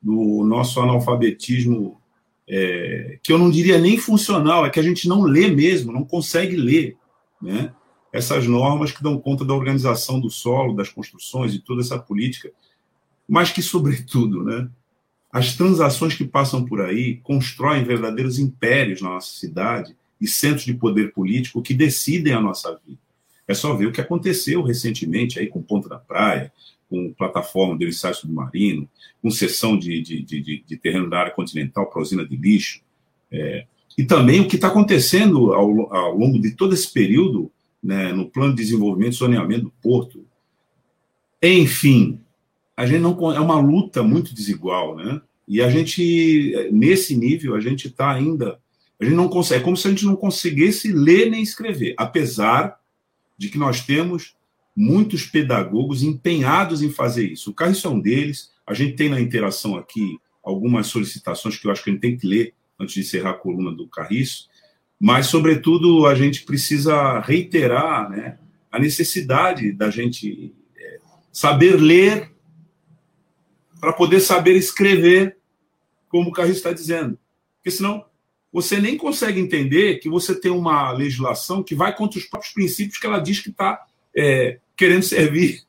do nosso analfabetismo, é, que eu não diria nem funcional, é que a gente não lê mesmo, não consegue ler, né? Essas normas que dão conta da organização do solo, das construções e toda essa política, mas que, sobretudo, né, As transações que passam por aí constroem verdadeiros impérios na nossa cidade e centros de poder político que decidem a nossa vida. É só ver o que aconteceu recentemente aí com Ponta da Praia, com plataforma de ensaio submarino, com cessão de, de, de, de, terreno da área continental para usina de lixo. É, e também o que está acontecendo ao, ao, longo de todo esse período né, no plano de desenvolvimento e zoneamento do porto. Enfim, a gente não é uma luta muito desigual, né? E a gente nesse nível a gente está ainda a gente não consegue, é como se a gente não conseguisse ler nem escrever, apesar de que nós temos muitos pedagogos empenhados em fazer isso. O Carriço é um deles. A gente tem na interação aqui algumas solicitações que eu acho que a gente tem que ler antes de encerrar a coluna do Carriço, mas, sobretudo, a gente precisa reiterar né, a necessidade da gente é, saber ler para poder saber escrever, como o Carriço está dizendo. Porque senão você nem consegue entender que você tem uma legislação que vai contra os próprios princípios que ela diz que está é, querendo servir.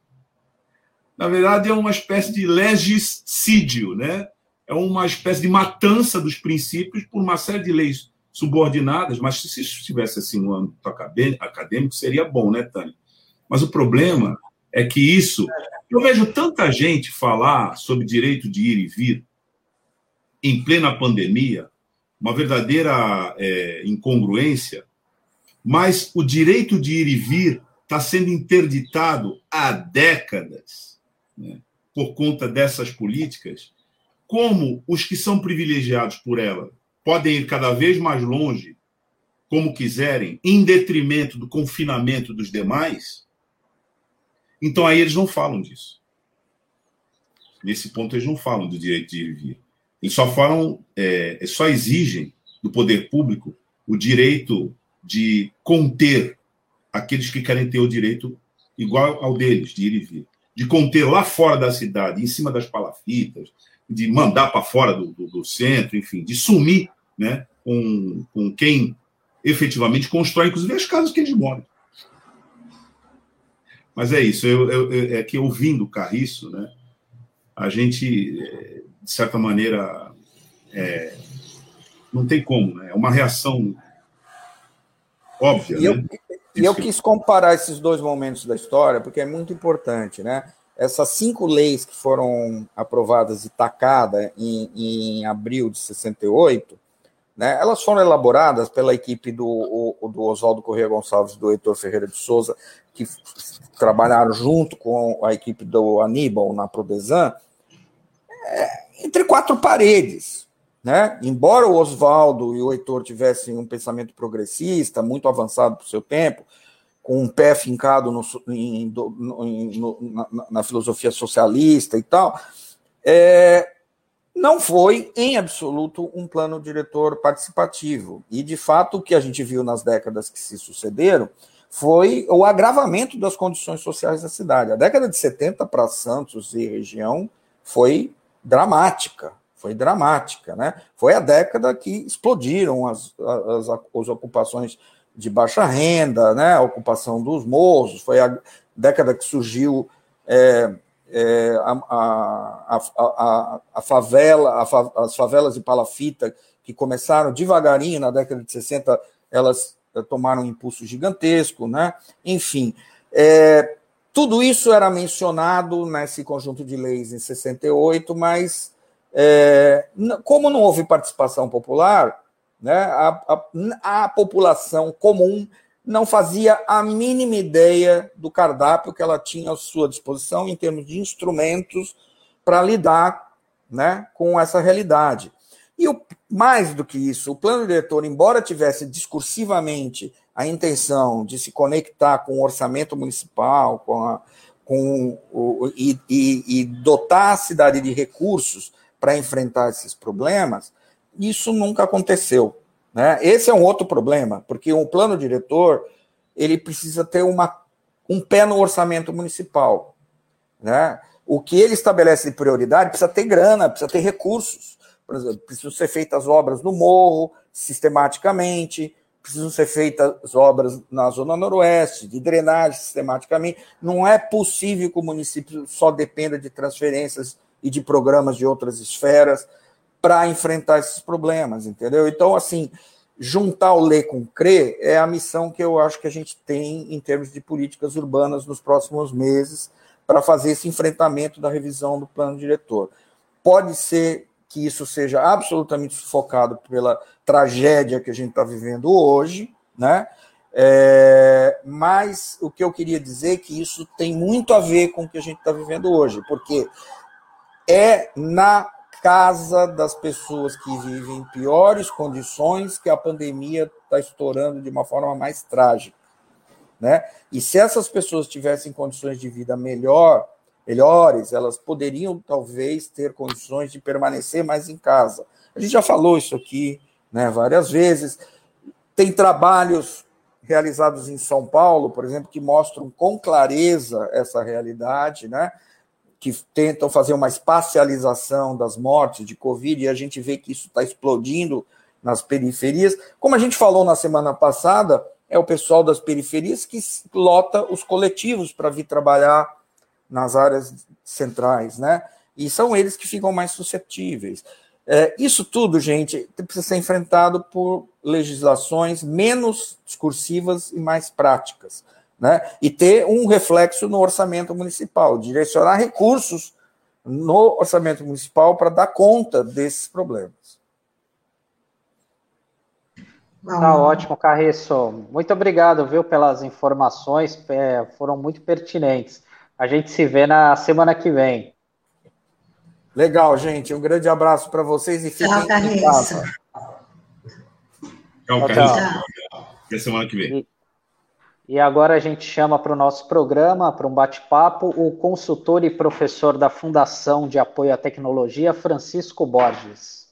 Na verdade, é uma espécie de legiscídio, né? é uma espécie de matança dos princípios por uma série de leis subordinadas, mas se isso estivesse assim no âmbito acadêmico, seria bom, né, Tânia? Mas o problema é que isso. Eu vejo tanta gente falar sobre direito de ir e vir em plena pandemia, uma verdadeira é, incongruência, mas o direito de ir e vir está sendo interditado há décadas né, por conta dessas políticas. Como os que são privilegiados por ela podem ir cada vez mais longe, como quiserem, em detrimento do confinamento dos demais, então aí eles não falam disso. Nesse ponto, eles não falam do direito de ir e vir. Eles só falam, é, só exigem do poder público o direito de conter aqueles que querem ter o direito igual ao deles, de ir e vir. De conter lá fora da cidade, em cima das palafitas, de mandar para fora do, do, do, centro, enfim, de sumir né, com, com quem efetivamente constrói, inclusive, as casas que eles moram. Mas é isso, eu, eu, é que ouvindo o Carriço, né, a gente, é, de certa maneira, é, não tem como, né? é uma reação óbvia. E, né? eu, e eu quis comparar esses dois momentos da história, porque é muito importante, né? Essas cinco leis que foram aprovadas e tacadas em, em abril de 68, né, elas foram elaboradas pela equipe do, do Oswaldo Corrêa Gonçalves do Heitor Ferreira de Souza, que trabalharam junto com a equipe do Aníbal na Prodesan, é, entre quatro paredes. Né? Embora o Oswaldo e o Heitor tivessem um pensamento progressista, muito avançado para o seu tempo, com um pé fincado no, em, no, na, na, filosofia socialista e tal, é, não foi, em absoluto, um plano diretor participativo. E, de fato, o que a gente viu nas décadas que se sucederam foi o agravamento das condições sociais da cidade. A década de 70 para Santos e região foi dramática foi dramática, né? Foi a década que explodiram as, as, as ocupações de baixa renda, né? A ocupação dos morros, foi a década que surgiu é, é, a, a, a, a, favela, as favelas de palafita que começaram devagarinho na década de 60, elas tomaram um impulso gigantesco, né? Enfim, é, tudo isso era mencionado nesse conjunto de leis em 68, mas é, como não houve participação popular, né, a, a, a, população comum não fazia a mínima ideia do cardápio que ela tinha à sua disposição em termos de instrumentos para lidar né, com essa realidade. E o, mais do que isso, o plano diretor, embora tivesse discursivamente a intenção de se conectar com o orçamento municipal, com, a, com o, e, e, e dotar a cidade de recursos para enfrentar esses problemas, isso nunca aconteceu. Né? Esse é um outro problema, porque um plano diretor ele precisa ter uma, um pé no orçamento municipal. Né? O que ele estabelece de prioridade precisa ter grana, precisa ter recursos. Por exemplo, precisam ser feitas obras no morro, sistematicamente, precisam ser feitas obras na Zona Noroeste, de drenagem sistematicamente. Não é possível que o município só dependa de transferências e de programas de outras esferas para enfrentar esses problemas, entendeu? Então, assim, juntar o ler com o crer é a missão que eu acho que a gente tem em termos de políticas urbanas nos próximos meses para fazer esse enfrentamento da revisão do plano diretor. Pode ser que isso seja absolutamente sufocado pela tragédia que a gente está vivendo hoje, né? É, mas o que eu queria dizer é que isso tem muito a ver com o que a gente está vivendo hoje, porque é na casa das pessoas que vivem em piores condições que a pandemia está estourando de uma forma mais trágica. Né? E se essas pessoas tivessem condições de vida melhor, melhores, elas poderiam talvez ter condições de permanecer mais em casa. A gente já falou isso aqui né, várias vezes. Tem trabalhos realizados em São Paulo, por exemplo, que mostram com clareza essa realidade, né? Que tentam fazer uma espacialização das mortes de Covid, e a gente vê que isso está explodindo nas periferias. Como a gente falou na semana passada, é o pessoal das periferias que lota os coletivos para vir trabalhar nas áreas centrais, né? E são eles que ficam mais suscetíveis. É, isso tudo, gente, precisa ser enfrentado por legislações menos discursivas e mais práticas, né? E ter um reflexo no orçamento municipal, direcionar recursos no orçamento municipal para dar conta desses problemas. Tá ótimo, Carriço. Muito obrigado, viu, pelas informações, é, foram muito pertinentes. A gente se vê na semana que vem. Legal, gente. Um grande abraço para vocês e fiquem Tchau, em casa. Tchau, Carriço. Até semana que vem. E, e agora a gente chama para o nosso programa, para um bate-papo, o consultor e professor da Fundação de Apoio à Tecnologia, Francisco Borges.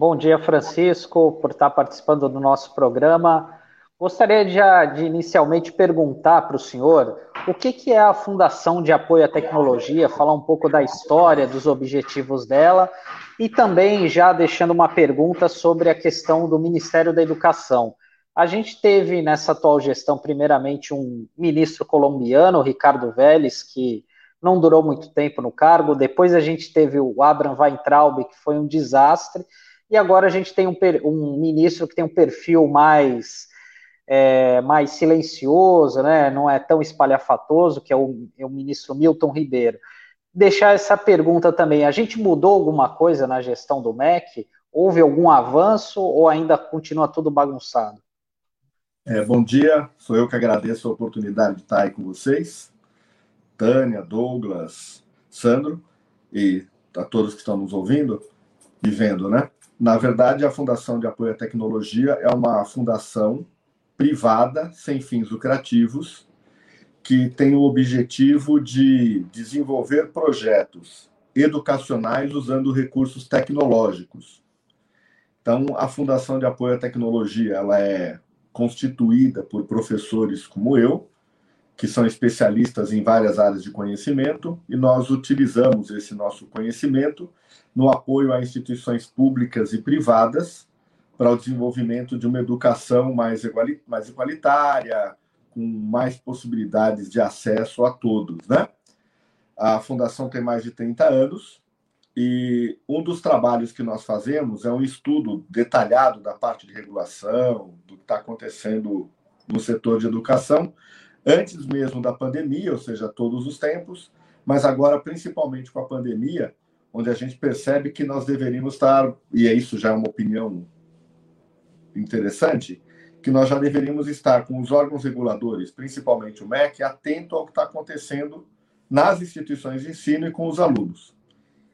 Bom dia, Francisco, por estar participando do nosso programa. Gostaria de, de inicialmente perguntar para o senhor o que, que é a Fundação de Apoio à Tecnologia, falar um pouco da história, dos objetivos dela, e também já deixando uma pergunta sobre a questão do Ministério da Educação. A gente teve nessa atual gestão, primeiramente, um ministro colombiano, Ricardo Vélez, que não durou muito tempo no cargo, depois a gente teve o Abraham Weintraub, que foi um desastre, e agora a gente tem um, um ministro que tem um perfil mais, é, mais silencioso, né? não é tão espalhafatoso, que é o, é o ministro Milton Ribeiro. Deixar essa pergunta também: a gente mudou alguma coisa na gestão do MEC? Houve algum avanço ou ainda continua tudo bagunçado? É, bom dia, sou eu que agradeço a oportunidade de estar aí com vocês. Tânia, Douglas, Sandro e a todos que estão nos ouvindo e vendo, né? Na verdade, a Fundação de Apoio à Tecnologia é uma fundação privada, sem fins lucrativos, que tem o objetivo de desenvolver projetos educacionais usando recursos tecnológicos. Então, a Fundação de Apoio à Tecnologia ela é constituída por professores como eu, que são especialistas em várias áreas de conhecimento, e nós utilizamos esse nosso conhecimento no apoio a instituições públicas e privadas para o desenvolvimento de uma educação mais, mais igualitária, com mais possibilidades de acesso a todos. Né? A Fundação tem mais de 30 anos e um dos trabalhos que nós fazemos é um estudo detalhado da parte de regulação, do que está acontecendo no setor de educação, antes mesmo da pandemia, ou seja, todos os tempos, mas agora, principalmente com a pandemia, onde a gente percebe que nós deveríamos estar, e é isso já é uma opinião interessante, que nós já deveríamos estar com os órgãos reguladores, principalmente o MEC, atento ao que está acontecendo nas instituições de ensino e com os alunos.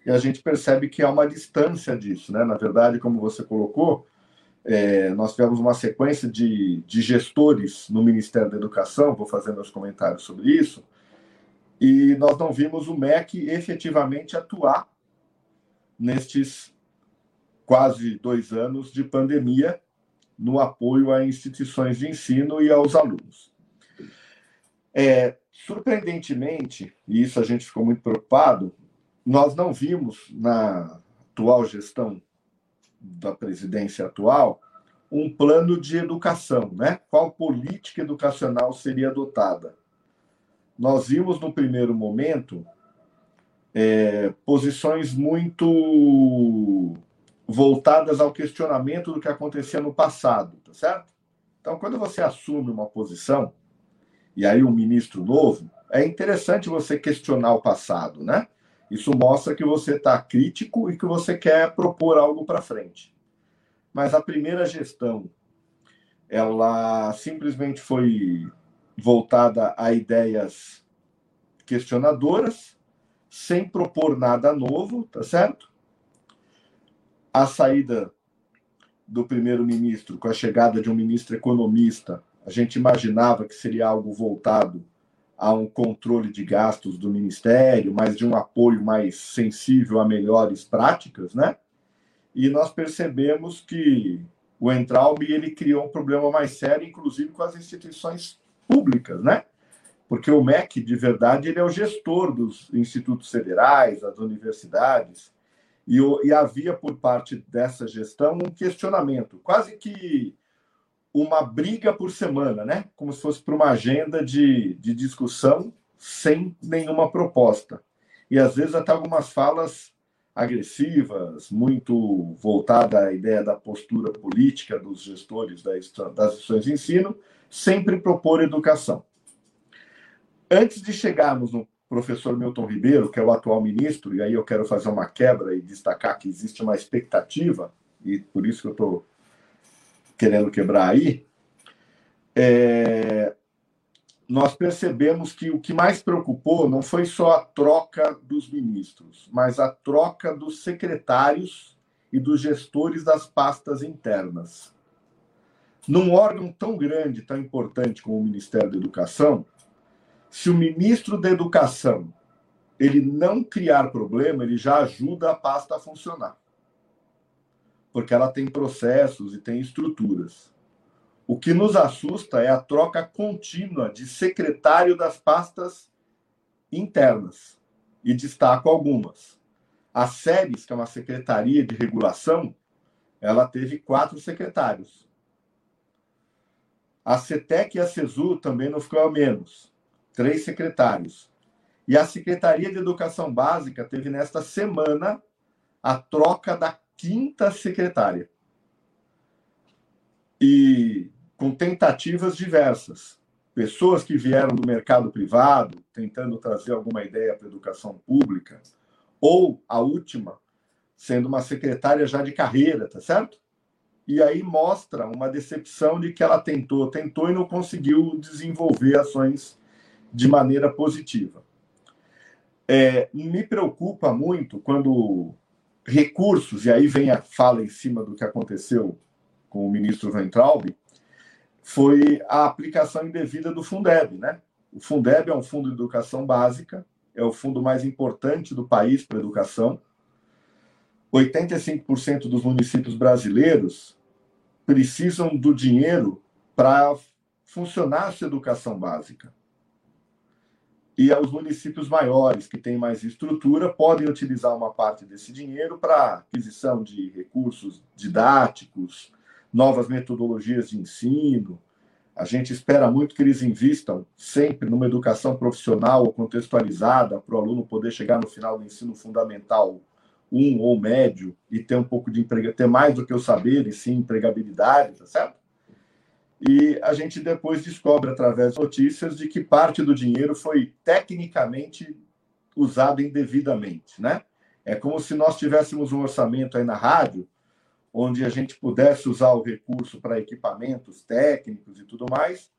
E a gente percebe que há uma distância disso, né? Na verdade, como você colocou, é, nós tivemos uma sequência de, de gestores no Ministério da Educação, vou fazer meus comentários sobre isso, e nós não vimos o MEC efetivamente atuar nestes quase dois anos de pandemia no apoio a instituições de ensino e aos alunos. É, surpreendentemente, e isso a gente ficou muito preocupado, nós não vimos na atual gestão da presidência atual um plano de educação, né? Qual política educacional seria adotada? Nós vimos no primeiro momento é, posições muito voltadas ao questionamento do que acontecia no passado, tá certo? Então, quando você assume uma posição, e aí um ministro novo, é interessante você questionar o passado, né? Isso mostra que você está crítico e que você quer propor algo para frente. Mas a primeira gestão, ela simplesmente foi voltada a ideias questionadoras, sem propor nada novo, tá certo? A saída do primeiro-ministro, com a chegada de um ministro economista, a gente imaginava que seria algo voltado a um controle de gastos do ministério, mas de um apoio mais sensível a melhores práticas, né? E nós percebemos que o Entraub ele criou um problema mais sério, inclusive com as instituições públicas, né? Porque o MEC, de verdade, ele é o gestor dos institutos federais, das universidades, e, e havia por parte dessa gestão um questionamento, quase que uma briga por semana, né? Como se fosse para uma agenda de, de discussão sem nenhuma proposta. E às vezes até algumas falas agressivas, muito voltada à ideia da postura política dos gestores das, instituições de ensino, sempre propor educação. Antes de chegarmos no professor Milton Ribeiro, que é o atual ministro, e aí eu quero fazer uma quebra e destacar que existe uma expectativa, e por isso que eu estou querendo quebrar aí, é, nós percebemos que o que mais preocupou não foi só a troca dos ministros, mas a troca dos secretários e dos gestores das pastas internas. Num órgão tão grande, tão importante como o Ministério da Educação, se o ministro da Educação ele não criar problema, ele já ajuda a pasta a funcionar porque ela tem processos e tem estruturas. O que nos assusta é a troca contínua de secretário das pastas internas. E destaco algumas. A SEBS, que é uma secretaria de regulação, ela teve quatro secretários. A CETEC e a CESU também não ficou a menos. Três secretários. E a Secretaria de Educação Básica teve nesta semana a troca da quinta secretária. E com tentativas diversas. Pessoas que vieram do mercado privado, tentando trazer alguma ideia para a educação pública, ou a última, sendo uma secretária já de carreira, tá certo? E aí mostra uma decepção de que ela tentou, tentou e não conseguiu desenvolver ações de maneira positiva. É, me preocupa muito quando recursos, e aí vem a fala em cima do que aconteceu com o ministro Weintraub, foi a aplicação indevida do Fundeb. Né? O Fundeb é um fundo de educação básica, é o fundo mais importante do país para educação. 85% dos municípios brasileiros precisam do dinheiro para funcionar a sua educação básica e os municípios maiores, que têm mais estrutura, podem utilizar uma parte desse dinheiro para aquisição de recursos didáticos, novas metodologias de ensino. A gente espera muito que eles invistam sempre numa educação profissional ou contextualizada para o aluno poder chegar no final do ensino fundamental um ou médio e ter um pouco de emprego, ter mais do que o saber e sim empregabilidade, tá certo? E a gente depois descobre, através de notícias, de que parte do dinheiro foi tecnicamente usado indevidamente, né? É como se nós tivéssemos um orçamento aí na rádio, onde a gente pudesse usar o recurso para equipamentos técnicos e tudo mais,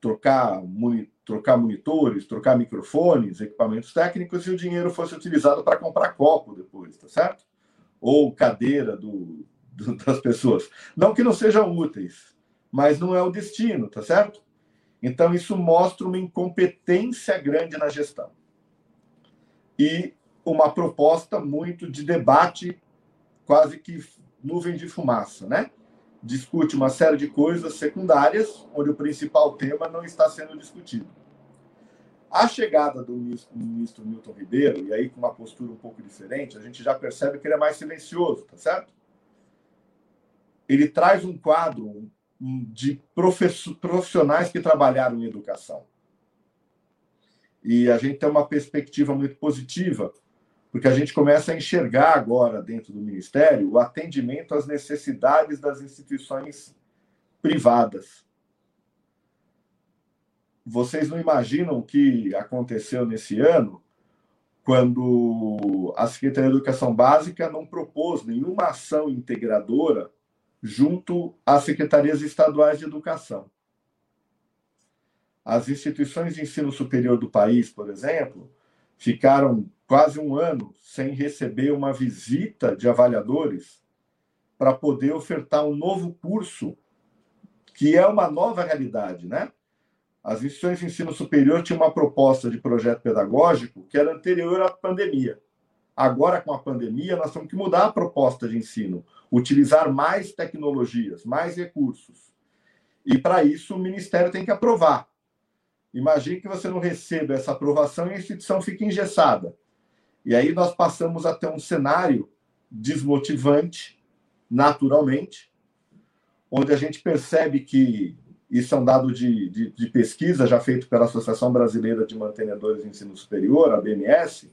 trocar, trocar monitores, trocar microfones, equipamentos técnicos, e o dinheiro fosse utilizado para comprar copo depois, tá certo? Ou cadeira do, do, das pessoas. Não que não sejam úteis, mas não é o destino, tá certo? Então, isso mostra uma incompetência grande na gestão. E uma proposta muito de debate, quase que nuvem de fumaça, né? Discute uma série de coisas secundárias, onde o principal tema não está sendo discutido. A chegada do ministro, ministro Milton Ribeiro, e aí com uma postura um pouco diferente, a gente já percebe que ele é mais silencioso, tá certo? Ele traz um quadro de profissionais que trabalharam em educação. E a gente tem uma perspectiva muito positiva, porque a gente começa a enxergar agora, dentro do Ministério, o atendimento às necessidades das instituições privadas. Vocês não imaginam o que aconteceu nesse ano quando a Secretaria de Educação Básica não propôs nenhuma ação integradora junto às secretarias estaduais de educação. As instituições de ensino superior do país, por exemplo, ficaram quase um ano sem receber uma visita de avaliadores para poder ofertar um novo curso, que é uma nova realidade, né? As instituições de ensino superior tinham uma proposta de projeto pedagógico que era anterior à pandemia. Agora, com a pandemia, nós temos que mudar a proposta de ensino, utilizar mais tecnologias, mais recursos. E, para isso, o Ministério tem que aprovar. Imagine que você não receba essa aprovação e a instituição fica engessada. E aí nós passamos a ter um cenário desmotivante, naturalmente, onde a gente percebe que isso é um dado de, de, de pesquisa já feito pela Associação Brasileira de Mantenedores de Ensino Superior, a BMS,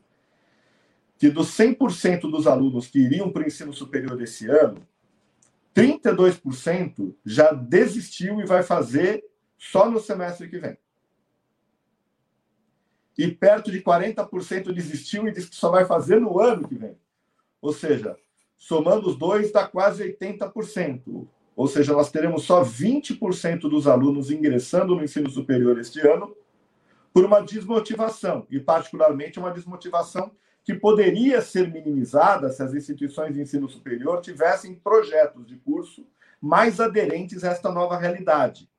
que dos 100% dos alunos que iriam para o ensino superior esse ano, 32% já desistiu e vai fazer só no semestre que vem e perto de 40% desistiu e disse que só vai fazer no ano que vem. Ou seja, somando os dois, dá quase 80%. Ou seja, nós teremos só 20% dos alunos ingressando no ensino superior este ano por uma desmotivação, e particularmente uma desmotivação que poderia ser minimizada se as instituições de ensino superior tivessem projetos de curso mais aderentes a esta nova realidade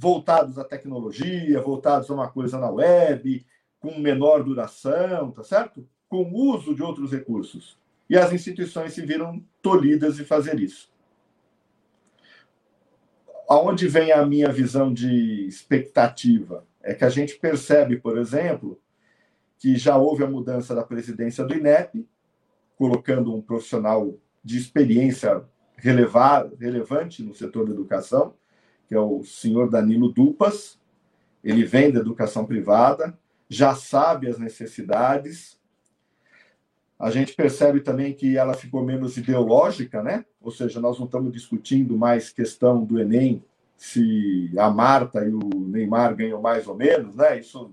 voltados à tecnologia, voltados a uma coisa na web, com menor duração, tá certo? Com uso de outros recursos. E as instituições se viram tolhidas de fazer isso. Aonde vem a minha visão de expectativa? É que a gente percebe, por exemplo, que já houve a mudança da presidência do INEP, colocando um profissional de experiência relevar, relevante no setor da educação, que é o senhor Danilo Dupas. Ele vem da educação privada, já sabe as necessidades. A gente percebe também que ela ficou menos ideológica, né? Ou seja, nós não estamos discutindo mais questão do Enem, se a Marta e o Neymar ganham mais ou menos, né? Isso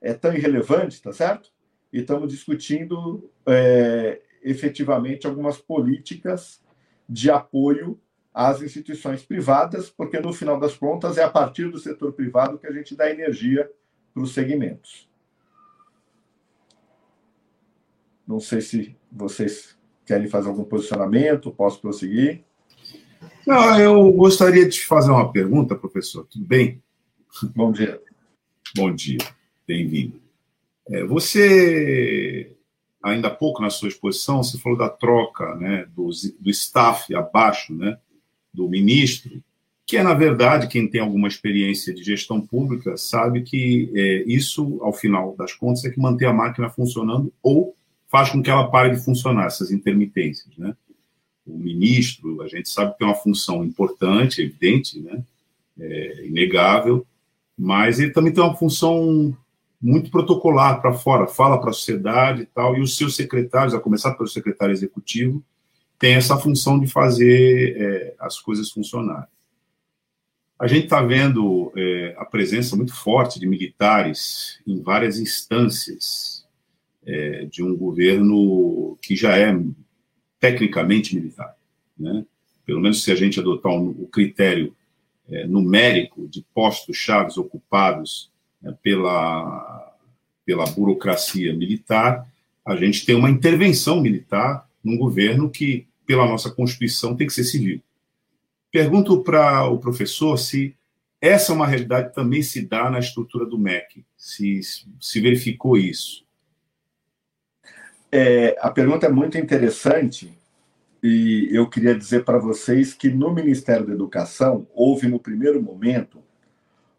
é tão irrelevante, tá certo? E estamos discutindo é, efetivamente algumas políticas de apoio às instituições privadas, porque no final das contas é a partir do setor privado que a gente dá energia para os segmentos. Não sei se vocês querem fazer algum posicionamento, posso prosseguir? Não, eu gostaria de te fazer uma pergunta, professor. Tudo bem? Bom dia. Bom dia, bem-vindo. É, você, ainda há pouco na sua exposição, você falou da troca né, do, do staff abaixo, né? do ministro, que é, na verdade, quem tem alguma experiência de gestão pública sabe que é, isso, ao final das contas, é que mantém a máquina funcionando ou faz com que ela pare de funcionar, essas intermitências. Né? O ministro, a gente sabe que tem uma função importante, evidente, né? é, inegável, mas ele também tem uma função muito protocolar para fora, fala para a sociedade e tal, e os seus secretários, a começar pelo secretário executivo, tem essa função de fazer é, as coisas funcionarem. A gente está vendo é, a presença muito forte de militares em várias instâncias é, de um governo que já é tecnicamente militar. Né? Pelo menos se a gente adotar um, o critério é, numérico de postos chaves ocupados pela, pela burocracia militar, a gente tem uma intervenção militar num governo que pela nossa Constituição, tem que ser civil. Pergunto para o professor se essa é uma realidade que também se dá na estrutura do MEC, se, se verificou isso. É, a pergunta é muito interessante e eu queria dizer para vocês que no Ministério da Educação houve, no primeiro momento,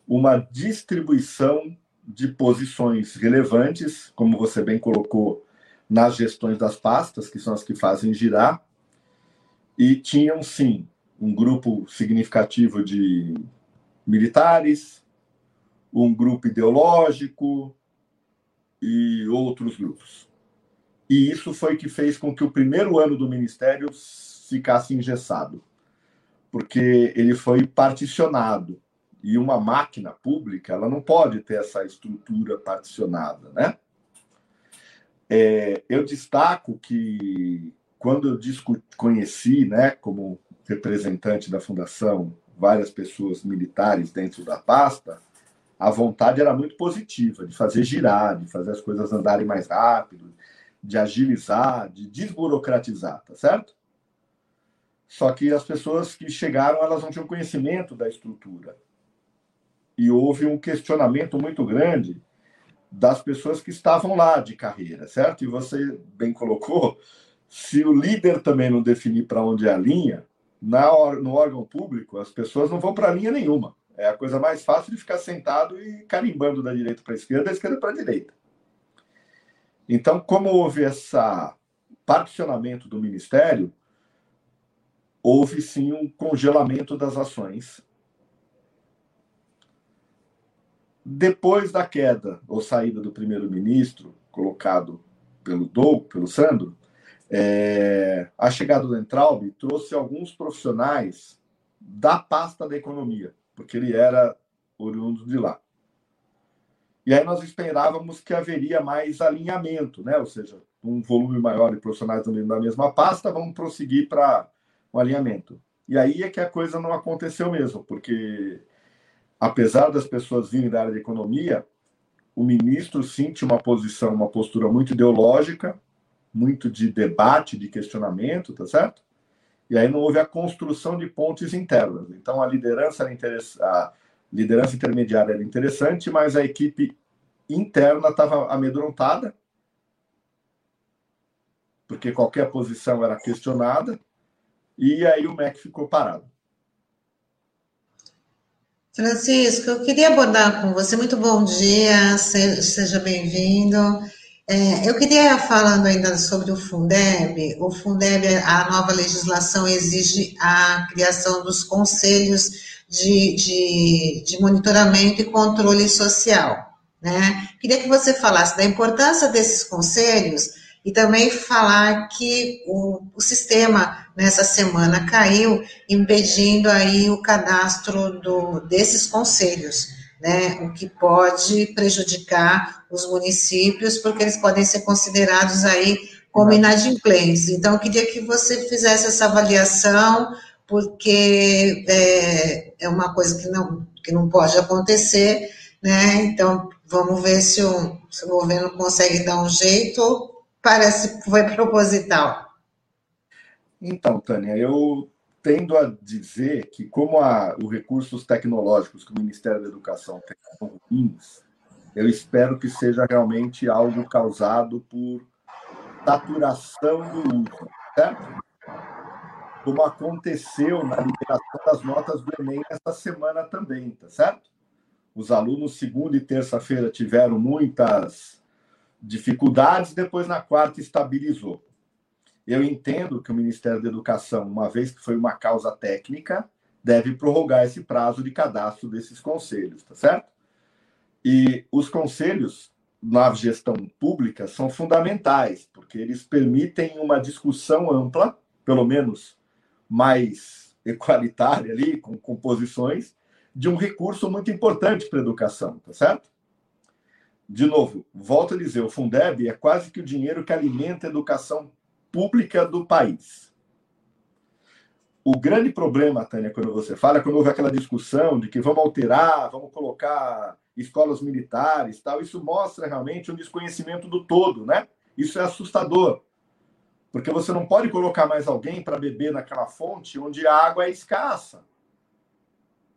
uma distribuição de posições relevantes, como você bem colocou, nas gestões das pastas, que são as que fazem girar, e tinham, sim, um grupo significativo de militares, um grupo ideológico e outros grupos. E isso foi que fez com que o primeiro ano do ministério ficasse engessado, porque ele foi particionado. E uma máquina pública, ela não pode ter essa estrutura particionada, né? É, eu destaco que quando eu discuti, conheci, né, como representante da fundação, várias pessoas militares dentro da pasta, a vontade era muito positiva de fazer girar, de fazer as coisas andarem mais rápido, de agilizar, de desburocratizar, tá certo? Só que as pessoas que chegaram, elas não tinham conhecimento da estrutura. E houve um questionamento muito grande das pessoas que estavam lá de carreira, certo? E você bem colocou, se o líder também não definir para onde é a linha, na, no órgão público, as pessoas não vão para linha nenhuma. É a coisa mais fácil de ficar sentado e carimbando da direita para a esquerda, da esquerda para a direita. Então, como houve esse particionamento do ministério, houve sim um congelamento das ações. Depois da queda ou saída do primeiro-ministro, colocado pelo Doug, pelo Sandro, é, a chegada do Entraub trouxe alguns profissionais da pasta da economia, porque ele era oriundo de lá. E aí nós esperávamos que haveria mais alinhamento, né? ou seja, um volume maior de profissionais da mesma pasta, vamos prosseguir para um alinhamento. E aí é que a coisa não aconteceu mesmo, porque apesar das pessoas virem da área de economia, o ministro tinha uma posição, uma postura muito ideológica, muito de debate, de questionamento, tá certo? E aí não houve a construção de pontes internas. Então a liderança era a liderança intermediária era interessante, mas a equipe interna estava amedrontada, porque qualquer posição era questionada, e aí o MEC ficou parado. Francisco, eu queria abordar com você, muito bom dia, seja bem-vindo. É, eu queria, falando ainda sobre o Fundeb, o Fundeb, a nova legislação exige a criação dos conselhos de, de, de monitoramento e controle social. Né? Queria que você falasse da importância desses conselhos e também falar que o, o sistema nessa semana caiu, impedindo aí o cadastro do, desses conselhos né, o que pode prejudicar os municípios, porque eles podem ser considerados aí como inadimplentes. Então, eu queria que você fizesse essa avaliação, porque é, é uma coisa que não, que não pode acontecer, né? Então, vamos ver se o, se o governo consegue dar um jeito, parece que foi proposital. Então, Tânia, eu tendo a dizer que, como a, os recursos tecnológicos que o Ministério da Educação tem são ruins, eu espero que seja realmente algo causado por saturação do uso, certo? Como aconteceu na liberação das notas do Enem essa semana também, tá certo? Os alunos, segunda e terça-feira, tiveram muitas dificuldades, depois na quarta estabilizou. Eu entendo que o Ministério da Educação, uma vez que foi uma causa técnica, deve prorrogar esse prazo de cadastro desses conselhos, tá certo? E os conselhos na gestão pública são fundamentais, porque eles permitem uma discussão ampla, pelo menos mais equalitária ali, com composições, de um recurso muito importante para a educação, tá certo? De novo, volto a dizer, o Fundeb é quase que o dinheiro que alimenta a educação pública do país. O grande problema, Tânia, quando você fala, é quando houve aquela discussão de que vamos alterar, vamos colocar escolas militares, tal, isso mostra realmente um desconhecimento do todo, né? Isso é assustador. Porque você não pode colocar mais alguém para beber naquela fonte onde a água é escassa.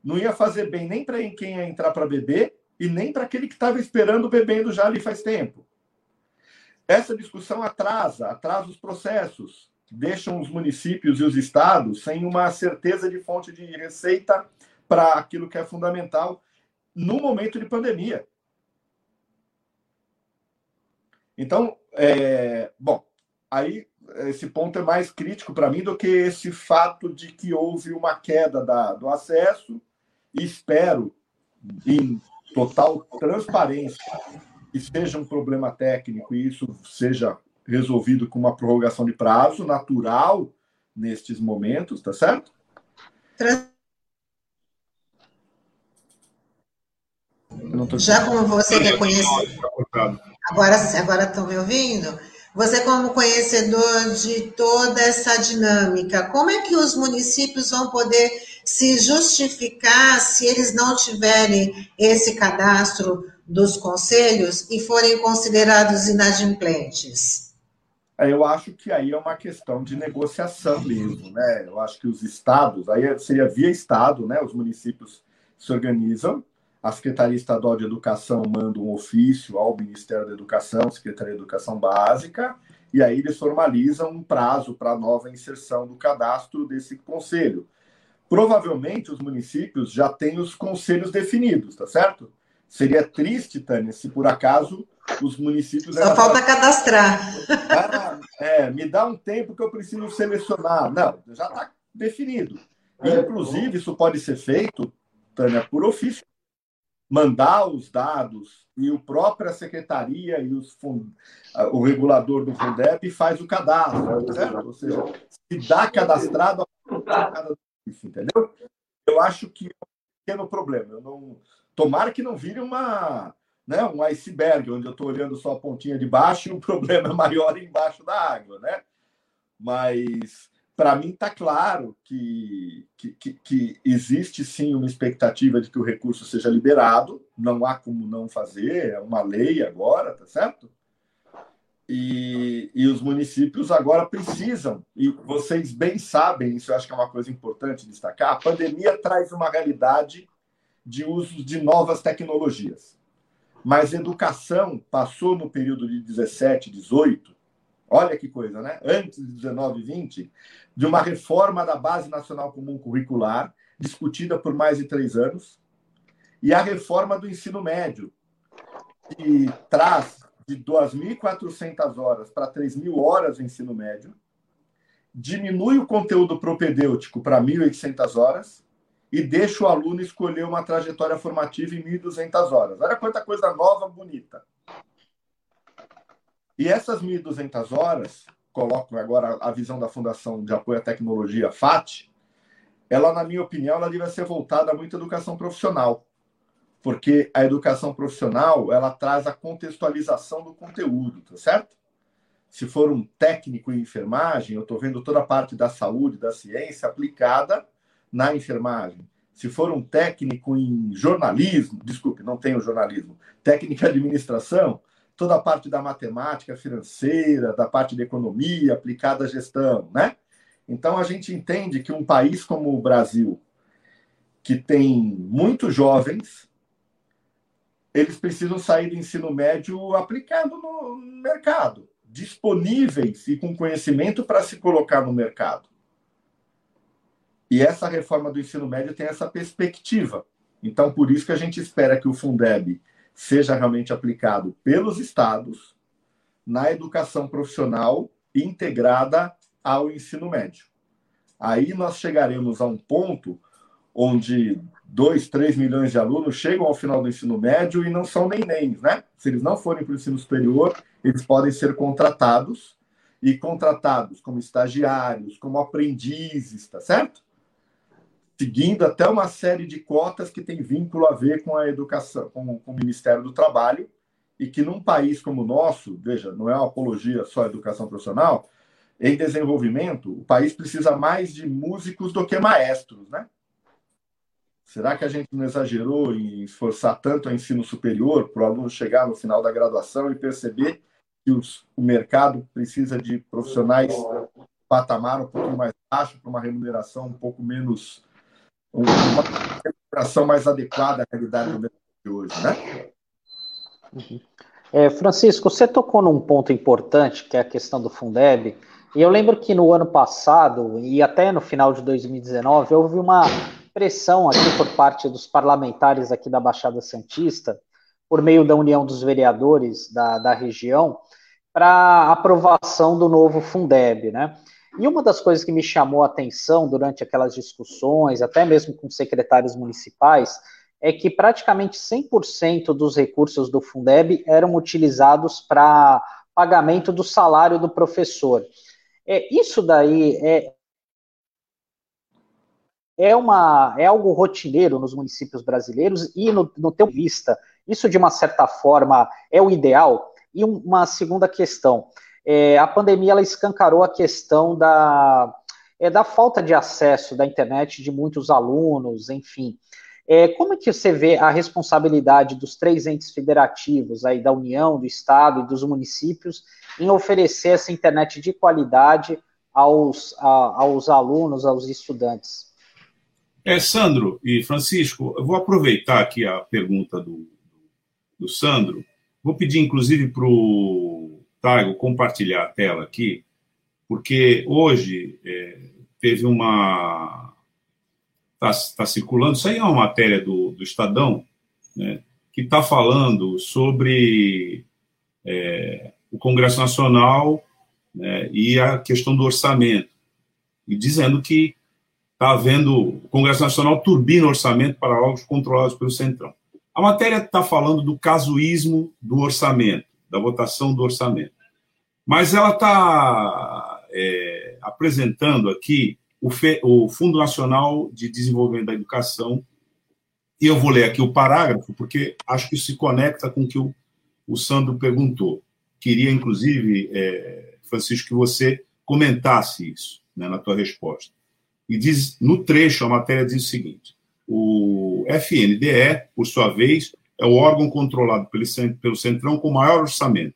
Não ia fazer bem nem para quem ia entrar para beber e nem para aquele que estava esperando bebendo já ali faz tempo. Essa discussão atrasa, atrasa os processos, deixam os municípios e os estados sem uma certeza de fonte de receita para aquilo que é fundamental no momento de pandemia. Então, é, bom, aí esse ponto é mais crítico para mim do que esse fato de que houve uma queda da, do acesso e espero, em total transparência, que seja um problema técnico e isso seja resolvido com uma prorrogação de prazo natural nestes momentos, tá certo? Já como você quer conhecer. Agora, agora estão me ouvindo? Você, como conhecedor de toda essa dinâmica, como é que os municípios vão poder se justificar se eles não tiverem esse cadastro dos conselhos e forem considerados inadimplentes? É, eu acho que aí é uma questão de negociação mesmo, né? Eu acho que os estados, aí seria via estado, né? Os municípios se organizam, a Secretaria Estadual de Educação manda um ofício ao Ministério da Educação, Secretaria de Educação Básica, e aí eles formalizam um prazo para a nova inserção do cadastro desse conselho. Provavelmente os municípios já têm os conselhos definidos, tá certo? Seria triste, Tânia, se por acaso os municípios. Só falta cadastrar. Ah, é, me dá um tempo que eu preciso selecionar. Não, já está definido. Inclusive, isso pode ser feito, Tânia, por ofício. Mandar os dados e o própria secretaria e os fund... o regulador do Fundep faz o cadastro, certo? Ou seja, se dá cadastrado a cada entendeu? Eu acho que é um pequeno problema. Eu não... Tomara que não vire uma, né, um iceberg, onde eu estou olhando só a pontinha de baixo e o problema é maior embaixo da água, né? Mas para mim está claro que, que, que, existe sim uma expectativa de que o recurso seja liberado, não há como não fazer, é uma lei agora, tá certo? E, e os municípios agora precisam, e vocês bem sabem, isso eu acho que é uma coisa importante destacar, a pandemia traz uma realidade de uso de novas tecnologias. Mas educação passou no período de 17, 18, olha que coisa, né? Antes de 19 20, de uma reforma da Base Nacional Comum Curricular, discutida por mais de três anos, e a reforma do ensino médio, que traz de 2.400 horas para 3.000 horas de ensino médio, diminui o conteúdo propedêutico para 1.800 horas e deixa o aluno escolher uma trajetória formativa em 1.200 horas. Olha quanta coisa nova, bonita. E essas 1.200 horas, coloco agora a visão da Fundação de Apoio à Tecnologia, FAT, ela, na minha opinião, ela deve ser voltada a muita educação profissional porque a educação profissional ela traz a contextualização do conteúdo, tá certo? Se for um técnico em enfermagem, eu estou vendo toda a parte da saúde, da ciência aplicada na enfermagem. Se for um técnico em jornalismo, desculpe, não tenho jornalismo, técnica de administração, toda a parte da matemática financeira, da parte de economia aplicada à gestão, né? Então a gente entende que um país como o Brasil, que tem muitos jovens, eles precisam sair do ensino médio aplicado no mercado, disponíveis e com conhecimento para se colocar no mercado. E essa reforma do ensino médio tem essa perspectiva. Então, por isso que a gente espera que o Fundeb seja realmente aplicado pelos estados na educação profissional integrada ao ensino médio. Aí nós chegaremos a um ponto onde 2, 3 milhões de alunos chegam ao final do ensino médio e não são nem, né? Se eles não forem para o ensino superior, eles podem ser contratados e contratados como estagiários, como aprendizes, tá certo? Seguindo até uma série de cotas que tem vínculo a ver com a educação, com, com o Ministério do Trabalho, e que num país como o nosso, veja, não é uma apologia só à educação profissional, em desenvolvimento, o país precisa mais de músicos do que maestros, né? Será que a gente não exagerou em esforçar tanto o ensino superior para o aluno chegar no final da graduação e perceber que os, o mercado precisa de profissionais patamar um pouquinho mais baixo para uma remuneração um pouco menos uma remuneração mais adequada à realidade do mercado de hoje, né? Uhum. É, Francisco, você tocou num ponto importante que é a questão do Fundeb. E eu lembro que no ano passado e até no final de 2019 houve uma pressão aqui por parte dos parlamentares aqui da Baixada Santista, por meio da União dos Vereadores da, da região, para aprovação do novo Fundeb, né? E uma das coisas que me chamou a atenção durante aquelas discussões, até mesmo com secretários municipais, é que praticamente 100% dos recursos do Fundeb eram utilizados para pagamento do salário do professor. É, isso daí é, é, uma, é algo rotineiro nos municípios brasileiros e, no, no teu vista, isso de uma certa forma é o ideal? E uma segunda questão, é, a pandemia ela escancarou a questão da, é, da falta de acesso da internet de muitos alunos, enfim. É, como é que você vê a responsabilidade dos três entes federativos, aí da União, do Estado e dos municípios, em oferecer essa internet de qualidade aos, a, aos alunos, aos estudantes? É, Sandro e Francisco, eu vou aproveitar aqui a pergunta do, do Sandro. Vou pedir, inclusive, para o Taigo compartilhar a tela aqui, porque hoje é, teve uma. Está tá circulando, isso aí é uma matéria do, do Estadão, né, que está falando sobre é, o Congresso Nacional né, e a questão do orçamento, e dizendo que está havendo o Congresso Nacional turbina orçamento para órgãos controlados pelo Centrão. A matéria está falando do casuísmo do orçamento, da votação do orçamento. Mas ela está é, apresentando aqui o, Fe, o, Fundo Nacional de Desenvolvimento da Educação, e eu vou ler aqui o parágrafo, porque acho que se conecta com o que o, o Sandro perguntou. Queria, inclusive, é, Francisco, que você comentasse isso né, na tua resposta. E diz, no trecho, a matéria diz o seguinte: o FNDE, por sua vez, é o órgão controlado pelo Centrão com maior orçamento.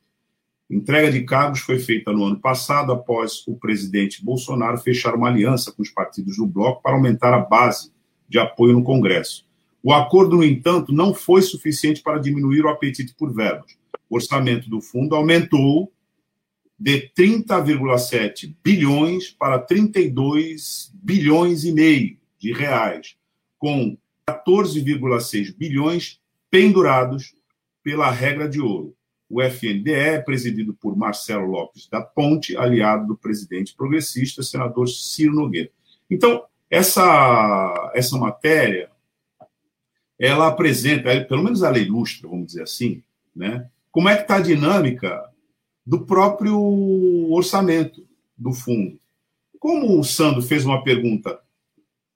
Entrega de cargos foi feita no ano passado, após o presidente Bolsonaro fechar uma aliança com os partidos do bloco para aumentar a base de apoio no Congresso. O acordo, no entanto, não foi suficiente para diminuir o apetite por verbas. O orçamento do fundo aumentou de 30,7 bilhões para 32 bilhões e meio de reais, com 14,6 bilhões pendurados pela regra de ouro. O FNDE é presidido por Marcelo Lopes da Ponte, aliado do presidente progressista, senador Ciro Nogueira. Então, essa, essa matéria, ela apresenta, pelo menos ela ilustra, vamos dizer assim, né, como é que está a dinâmica do próprio orçamento do fundo. Como o Sandro fez uma pergunta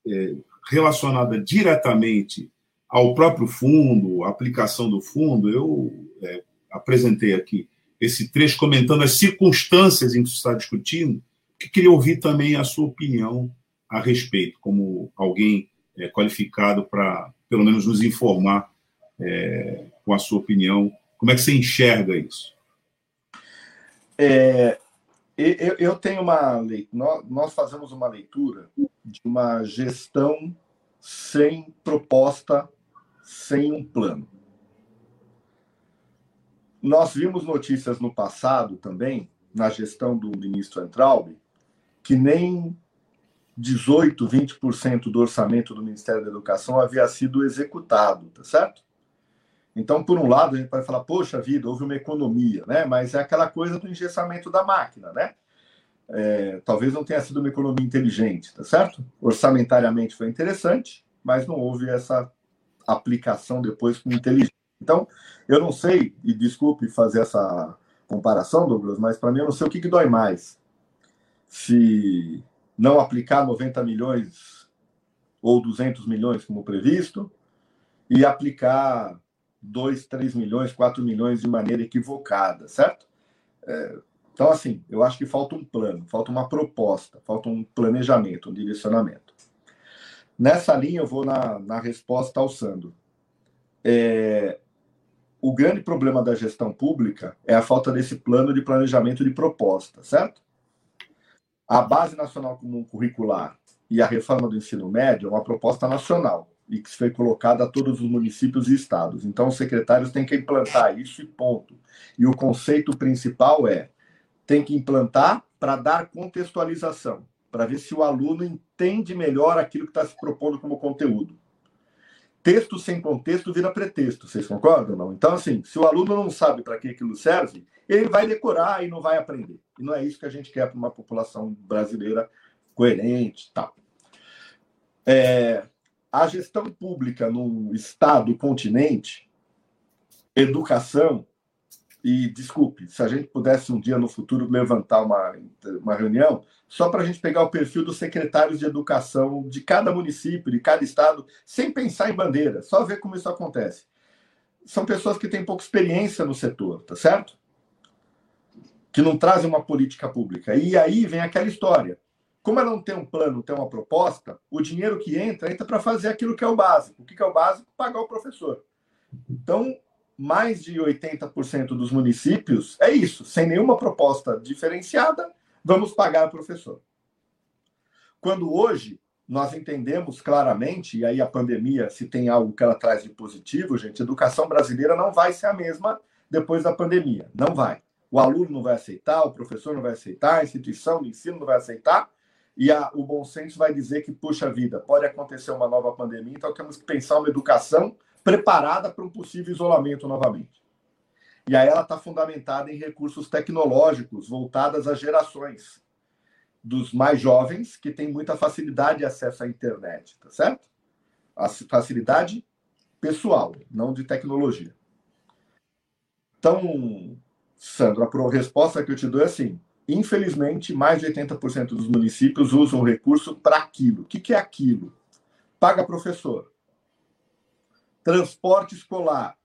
é, relacionada diretamente ao próprio fundo, à aplicação do fundo, eu é, apresentei aqui esse trecho comentando as circunstâncias em que está discutindo, que queria ouvir também a sua opinião a respeito, como alguém é, qualificado para, pelo menos, nos informar é, com a sua opinião, como é que você enxerga isso? É, eu, eu, tenho uma leitura, nós fazemos uma leitura de uma gestão sem proposta, sem um plano. Nós vimos notícias no passado também, na gestão do ministro Entraub, que nem 18, 20% do orçamento do Ministério da Educação havia sido executado, tá certo? Então, por um lado, a gente vai falar, poxa vida, houve uma economia, né? Mas é aquela coisa do engessamento da máquina, né? É, talvez não tenha sido uma economia inteligente, tá certo? Orçamentariamente foi interessante, mas não houve essa aplicação depois com inteligência. Então, eu não sei, e desculpe fazer essa comparação, Douglas, mas para mim eu não sei o que, que dói mais. Se não aplicar 90 milhões ou 200 milhões como previsto, e aplicar 2, 3 milhões, 4 milhões de maneira equivocada, certo? É, então, assim, eu acho que falta um plano, falta uma proposta, falta um planejamento, um direcionamento. Nessa linha, eu vou na, na resposta ao Sandro. É, o grande problema da gestão pública é a falta desse plano de planejamento de proposta, certo? A Base Nacional Comum Curricular e a reforma do ensino médio é uma proposta nacional e que foi colocada a todos os municípios e estados. Então, os secretários têm que implantar isso e ponto. E o conceito principal é: tem que implantar para dar contextualização, para ver se o aluno entende melhor aquilo que está se propondo como conteúdo. texto sem contexto vira pretexto, vocês concordam não? Então, assim, se o aluno não sabe para que aquilo serve, ele vai decorar e não vai aprender. E não é isso que a gente quer para uma população brasileira coerente tal. É, a gestão pública no estado, continente, educação, e desculpe, se a gente pudesse um dia no futuro levantar uma, uma reunião, só para a gente pegar o perfil dos secretários de educação de cada município, de cada estado, sem pensar em bandeira, só ver como isso acontece. São pessoas que têm pouca experiência no setor, tá certo? Que não trazem uma política pública. E aí vem aquela história. Como ela não tem um plano, não tem uma proposta, o dinheiro que entra, entra para fazer aquilo que é o básico. O que é o básico? Pagar o professor. Então, mais de 80% dos municípios é isso, sem nenhuma proposta diferenciada, vamos pagar o professor. Quando hoje nós entendemos claramente, e aí a pandemia, se tem algo que ela traz de positivo, gente, a educação brasileira não vai ser a mesma depois da pandemia. Não vai. O aluno não vai aceitar, o professor não vai aceitar, a instituição de ensino não vai aceitar, e a, o bom senso vai dizer que, puxa vida, pode acontecer uma nova pandemia, então temos que pensar uma educação preparada para um possível isolamento novamente. E aí ela está fundamentada em recursos tecnológicos voltadas às gerações dos mais jovens que têm muita facilidade de acesso à internet, tá certo? A facilidade pessoal, não de tecnologia. Então, Sandro, a resposta que eu te dou é assim: infelizmente, mais de 80% dos municípios usam o recurso para aquilo. O que, que é aquilo? Paga professor, transporte escolar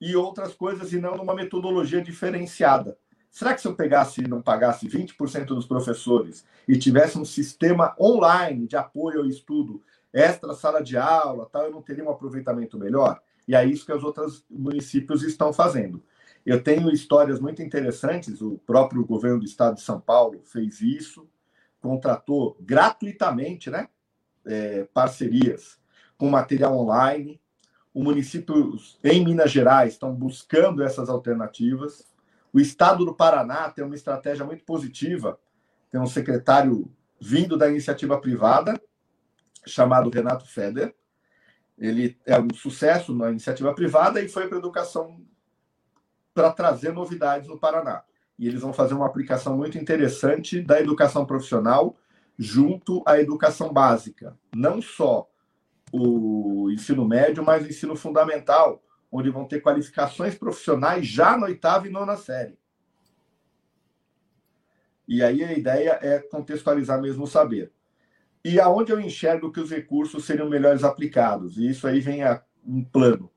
e outras coisas, e não numa metodologia diferenciada. Será que se eu pegasse e não pagasse 20% dos professores e tivesse um sistema online de apoio ao estudo, extra sala de aula, tal, eu não teria um aproveitamento melhor? E é isso que os outros municípios estão fazendo. Eu tenho histórias muito interessantes, o próprio governo do estado de São Paulo fez isso, contratou gratuitamente né, é, parcerias com material online. O município em Minas Gerais estão buscando essas alternativas. O estado do Paraná tem uma estratégia muito positiva. Tem um secretário vindo da iniciativa privada, chamado Renato Feder. Ele é um sucesso na iniciativa privada e foi para a educação para trazer novidades no Paraná. E eles vão fazer uma aplicação muito interessante da educação profissional junto à educação básica. Não só o ensino médio, mas o ensino fundamental, onde vão ter qualificações profissionais já na oitava e nona série. E aí a ideia é contextualizar mesmo o saber. E aonde eu enxergo que os recursos seriam melhores aplicados? E isso aí vem a um plano.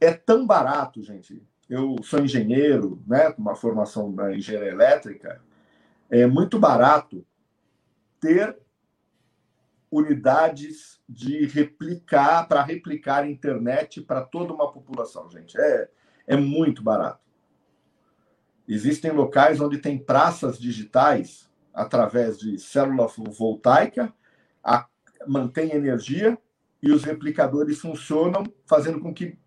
É tão barato, gente. Eu sou engenheiro, né, uma formação na engenharia elétrica. É muito barato ter unidades de replicar, para replicar internet para toda uma população, gente. É, é muito barato. Existem locais onde tem praças digitais através de célula voltaica, a, mantém energia e os replicadores funcionam, fazendo com que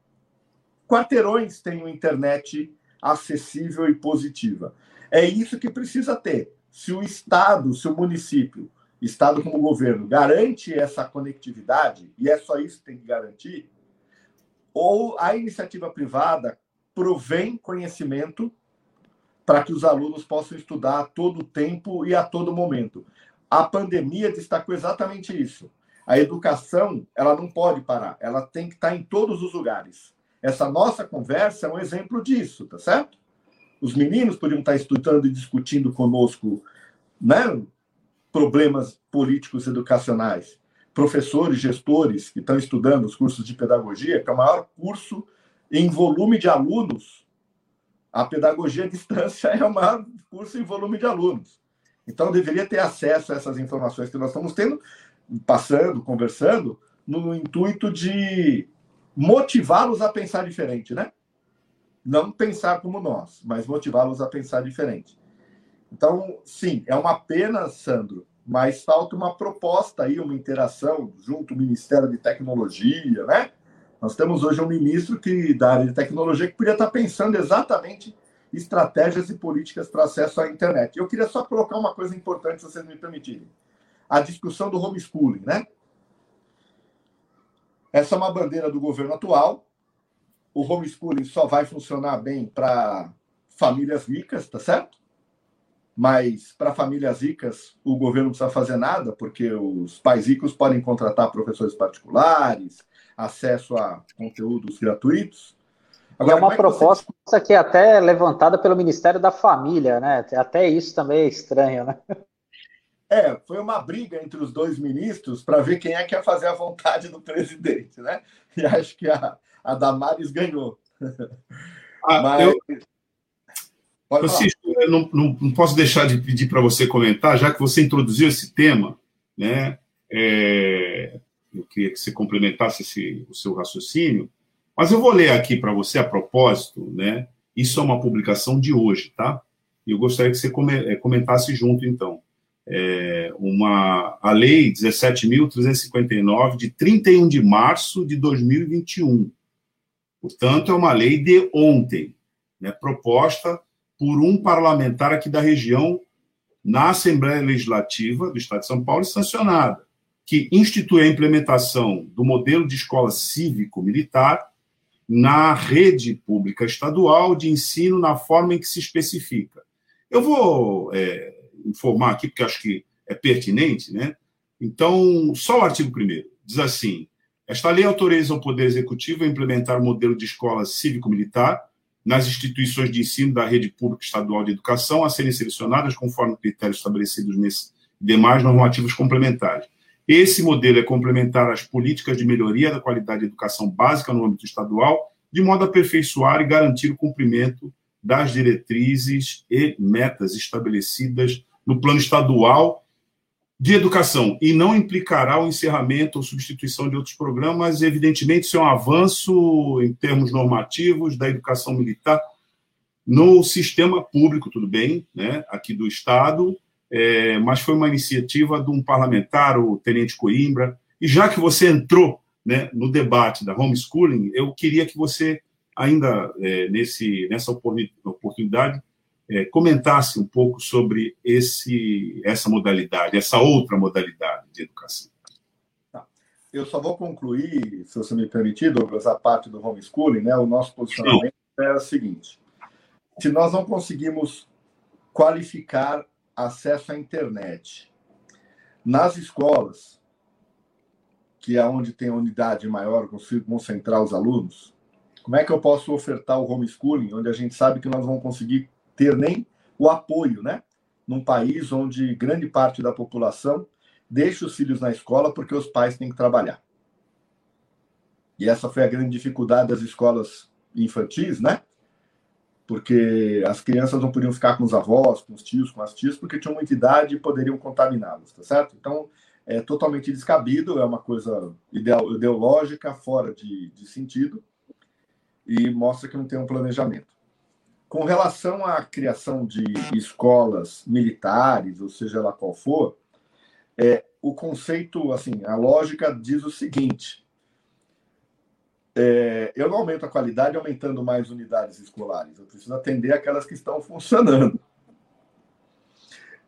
quarteirões tenham internet acessível e positiva. É isso que precisa ter. Se o Estado, se o município Estado como governo garante essa conectividade, e é só isso que tem que garantir, ou a iniciativa privada provém conhecimento para que os alunos possam estudar a todo tempo e a todo momento. A pandemia destacou exatamente isso. A educação, ela não pode parar, ela tem que estar em todos os lugares. Essa nossa conversa é um exemplo disso, tá certo? Os meninos podiam estar estudando e discutindo conosco, né, problemas políticos educacionais. Professores, gestores que estão estudando os cursos de pedagogia, que é o maior curso em volume de alunos, a pedagogia à distância é o maior curso em volume de alunos. Então, deveria ter acesso a essas informações que nós estamos tendo, passando, conversando, no intuito de motivá-los a pensar diferente, né? Não pensar como nós, mas motivá-los a pensar diferente. Então, sim, é uma pena, Sandro, mas falta uma proposta aí, uma interação junto ao Ministério de Tecnologia, né? Nós temos hoje um ministro que da área de tecnologia que podia estar pensando exatamente estratégias e políticas para acesso à internet. Eu queria só colocar uma coisa importante, se vocês me permitirem. A discussão do homeschooling, né? Essa é uma bandeira do governo atual. O homeschooling só vai funcionar bem para famílias ricas, tá certo? Mas para famílias ricas, o governo não precisa fazer nada, porque os pais ricos podem contratar professores particulares, acesso a conteúdos gratuitos. Agora, é uma é proposta você... que é até levantada pelo Ministério da Família, né? Até isso também é estranho, né? É, foi uma briga entre os dois ministros para ver quem é que ia fazer a vontade do presidente, né? E acho que a, a Damares ganhou. Ah, Mas... eu... Francisco, eu não, não, não, posso deixar de pedir para você comentar, já que você introduziu esse tema, né? É, eu queria que você complementasse esse, o seu raciocínio, mas eu vou ler aqui para você a propósito, né? Isso é uma publicação de hoje, tá? E eu gostaria que você é, comentasse junto, então é, uma, a Lei 17.359, de 31 de março de 2021. Portanto, é uma lei de ontem, né, proposta por um parlamentar aqui da região na Assembleia Legislativa do Estado de São Paulo e sancionada, que institui a implementação do modelo de escola cívico-militar na rede pública estadual de ensino na forma em que se especifica. Eu vou é, informar aqui, porque acho que é pertinente, né? Então, só o artigo 1 diz assim: esta lei autoriza o Poder Executivo a implementar o modelo de escola cívico-militar nas instituições de ensino da rede pública estadual de educação a serem selecionadas conforme critérios estabelecidos nesse demais normativos complementares. Esse modelo é complementar às políticas de melhoria da qualidade de educação básica no âmbito estadual, de modo a aperfeiçoar e garantir o cumprimento das diretrizes e metas estabelecidas no plano estadual de educação e não implicará o encerramento ou substituição de outros programas. Evidentemente, isso é um avanço em termos normativos da educação militar no sistema público, tudo bem, né, aqui do Estado, é, mas foi uma iniciativa de um parlamentar, o Tenente Coimbra, e já que você entrou né, no debate da homeschooling, eu queria que você, ainda é, nesse, nessa oportunidade, é, comentasse um pouco sobre esse, essa modalidade, essa outra modalidade de educação. Tá. Eu só vou concluir, se você me permitir, Douglas, a parte do homeschooling, né? O nosso posicionamento Sim. é o seguinte: se nós não conseguimos qualificar acesso à internet nas escolas, que é onde tem a unidade maior, consigo concentrar os alunos, como é que eu posso ofertar o homeschooling, onde a gente sabe que nós vamos conseguir ter nem o apoio, né? Num país onde grande parte da população deixa os filhos na escola porque os pais têm que trabalhar. E essa foi a grande dificuldade das escolas infantis, né? Porque as crianças não podiam ficar com os avós, com os tios, com as tias, porque tinham muita idade e poderiam contaminá-los, tá certo? Então, é totalmente descabido, é uma coisa ideológica, fora de, de sentido, e mostra que não tem um planejamento. Com relação à criação de escolas militares, ou seja lá qual for, é, o conceito, assim, a lógica diz o seguinte: é, eu não aumento a qualidade aumentando mais unidades escolares, eu preciso atender aquelas que estão funcionando.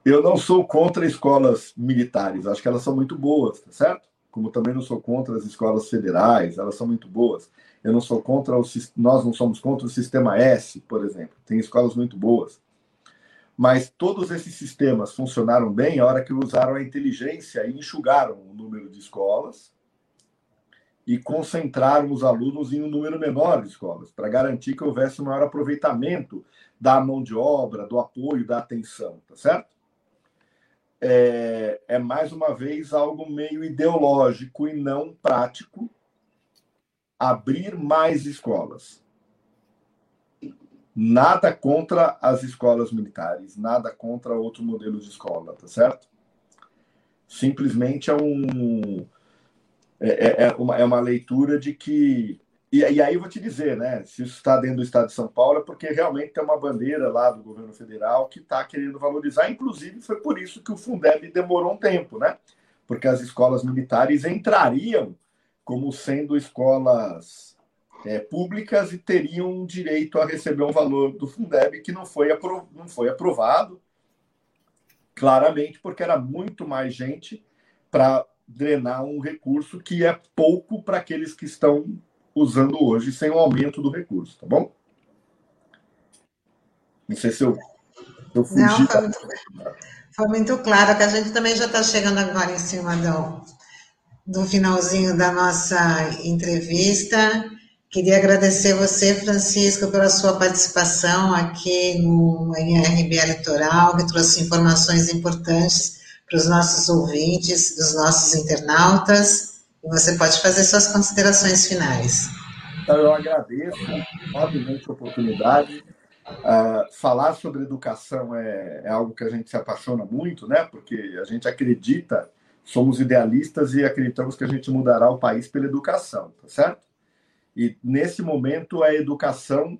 Eu não sou contra escolas militares, acho que elas são muito boas, tá certo? Como também não sou contra as escolas federais, elas são muito boas. Eu não sou contra o nós não somos contra o sistema S, por exemplo. Tem escolas muito boas. Mas todos esses sistemas funcionaram bem a hora que usaram a inteligência e enxugaram o número de escolas e concentraram os alunos em um número menor de escolas, para garantir que houvesse um maior aproveitamento da mão de obra, do apoio, da atenção, tá certo? É, é mais uma vez algo meio ideológico e não prático, abrir mais escolas. Nada contra as escolas militares, nada contra outro modelo de escola, tá certo? Simplesmente é um é, é, é uma, é uma leitura de que e, e, aí eu vou te dizer, né? Se isso está dentro do Estado de São Paulo, é porque realmente tem uma bandeira lá do governo federal que está querendo valorizar. Inclusive, foi por isso que o Fundeb demorou um tempo, né? Porque as escolas militares entrariam como sendo escolas é, públicas e teriam direito a receber um valor do Fundeb que não foi, não foi aprovado, claramente, porque era muito mais gente para drenar um recurso que é pouco para aqueles que estão usando hoje sem o aumento do recurso, tá bom? Não sei se eu, eu fugi. Não, foi, muito, foi muito claro que a gente também já está chegando agora em cima do, do finalzinho da nossa entrevista. Queria agradecer você, Francisco, pela sua participação aqui no RBA Litoral, que trouxe informações importantes para os nossos ouvintes, dos nossos internautas. E você pode fazer suas considerações finais. Então, eu agradeço obviamente a oportunidade. Uh, falar sobre educação é, é, algo que a gente se apaixona muito, né? Porque a gente acredita, somos idealistas e acreditamos que a gente mudará o país pela educação, tá certo? E nesse momento a educação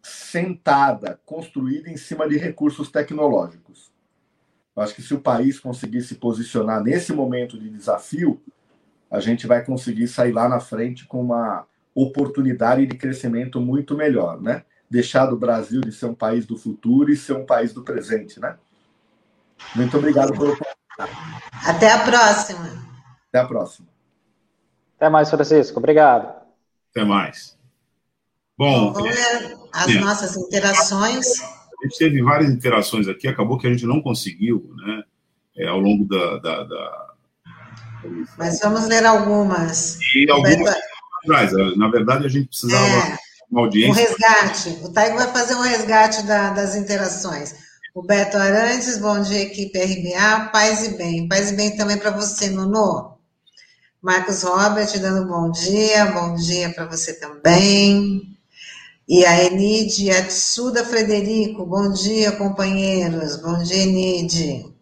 sentada, construída em cima de recursos tecnológicos. Eu acho que se o país conseguir se posicionar nesse momento de desafio, a gente vai conseguir sair lá na frente com uma oportunidade de crescimento muito melhor, né? Deixar do Brasil de ser um país do futuro e ser um país do presente, né? Muito obrigado pelo. Até a próxima. Até a próxima. Até mais, Francisco. Obrigado. Até mais. Bom, vamos ver as é, nossas interações. A gente teve várias interações aqui, acabou que a gente não conseguiu, né, é, ao longo da, da, da, Mas vamos ler algumas. E algumas atrás. Na verdade, a gente precisava é, uma audiência. Um resgate. O Taigo vai fazer um resgate da, das interações. O Beto Arantes, bom dia, equipe RBA, paz e bem. Paz e bem também para você, Nuno. Marcos Robert dando bom dia, bom dia para você também. E a Enide Atsuda Frederico, bom dia, companheiros. Bom dia, Enide.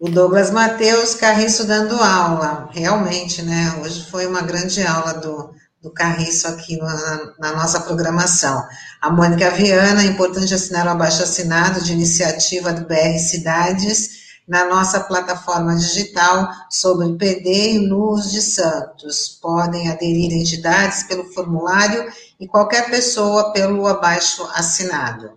O Douglas Mateus Carriço dando aula. Realmente, né? Hoje foi uma grande aula do, do Carriço aqui na, na nossa programação. A Mônica Viana, é importante assinar o abaixo assinado de iniciativa do BR Cidades na nossa plataforma digital sobre PD e Luz de Santos. Podem aderir entidades pelo formulário e qualquer pessoa pelo abaixo assinado.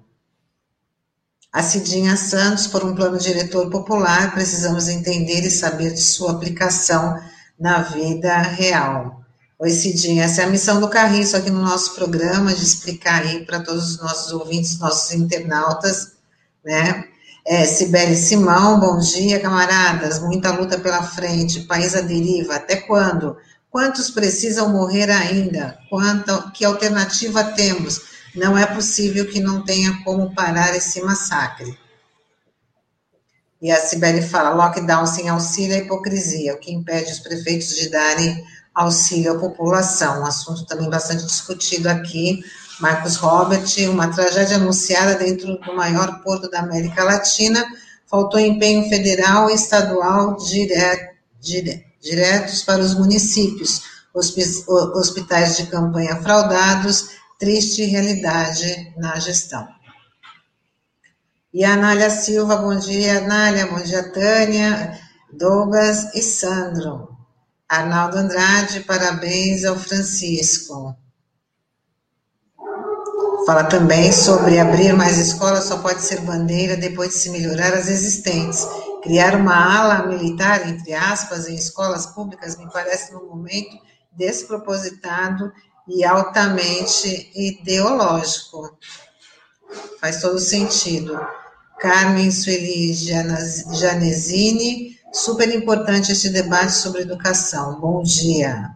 A Cidinha Santos, por um plano diretor popular, precisamos entender e saber de sua aplicação na vida real. Oi, Cidinha, essa é a missão do Carriço aqui no nosso programa, de explicar aí para todos os nossos ouvintes, nossos internautas, né, é, Sibeli Simão, bom dia, camaradas. Muita luta pela frente. País à deriva. Até quando? Quantos precisam morrer ainda? Quanto, que alternativa temos? Não é possível que não tenha como parar esse massacre. E a Sibeli fala: lockdown sem auxílio é hipocrisia, o que impede os prefeitos de darem auxílio à população. Um assunto também bastante discutido aqui Marcos Robert, uma tragédia anunciada dentro do maior porto da América Latina, faltou empenho federal e estadual dire, dire, diretos para os municípios, hospitais de campanha fraudados, triste realidade na gestão. E a Anália Silva, bom dia, Anália, bom dia, Tânia, Douglas e Sandro. Arnaldo Andrade, parabéns ao Francisco. Fala também sobre abrir mais escolas só pode ser bandeira depois de se melhorar as existentes. Criar uma ala militar, entre aspas, em escolas públicas me parece num momento despropositado e altamente ideológico. Faz todo sentido. Carmen Sueli Janesini, super importante este debate sobre educação. Bom dia.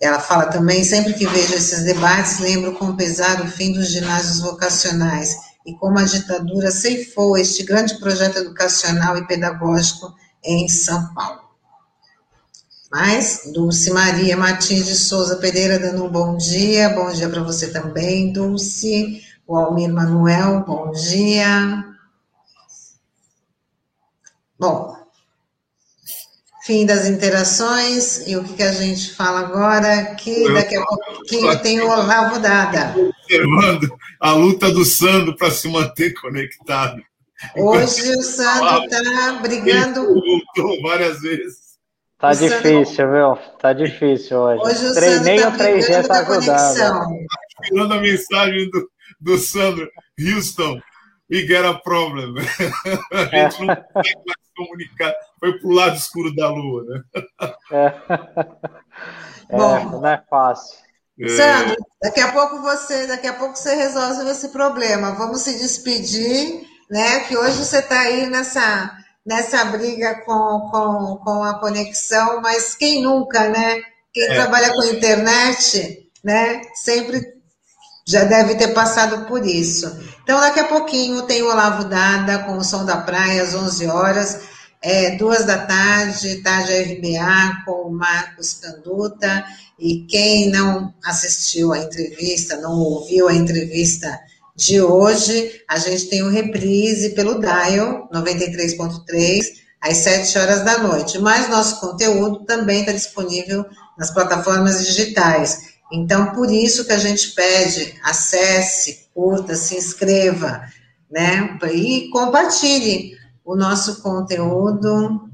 Ela fala também, sempre que vejo esses debates, lembro com pesar o fim dos ginásios vocacionais e como a ditadura ceifou este grande projeto educacional e pedagógico em São Paulo. Mas, Dulce Maria Martins de Souza Pereira dando um bom dia, bom dia para você também, Dulce. O Almir Manuel, bom dia. Bom, fim das interações, e o que, que a gente fala agora? Que daqui a pouquinho tem o Olavo Dada. Observando a luta do Sandro para se manter conectado. Hoje o Sandro está brigando. Voltou várias vezes. Tá o difícil, Sandro... viu? Tá difícil hoje. Hoje o Treinei tá o 3G tá ajudando. Tirando a mensagem do, do Sandro, Houston, we get a problem. a gente não consegue mais comunicar, foi para o lado escuro da lua, né? É. é Bom, não é fácil. É... Sandro, daqui a pouco você, daqui a pouco você resolve esse problema. Vamos se despedir, né? Que hoje você está aí nessa nessa briga com, com, com a conexão, mas quem nunca, né? Quem é. trabalha com internet, né? Sempre já deve ter passado por isso. Então, daqui a pouquinho tem o Olavo Dada com o Som da Praia, às 11 horas, é, duas da tarde, tarde RBA com o Marcos Canduta. E quem não assistiu a entrevista, não ouviu a entrevista de hoje, a gente tem um reprise pelo Dial 93.3 às 7 horas da noite. Mas nosso conteúdo também está disponível nas plataformas digitais. Então, por isso que a gente pede, acesse, curta, se inscreva, né? E compartilhe o nosso conteúdo.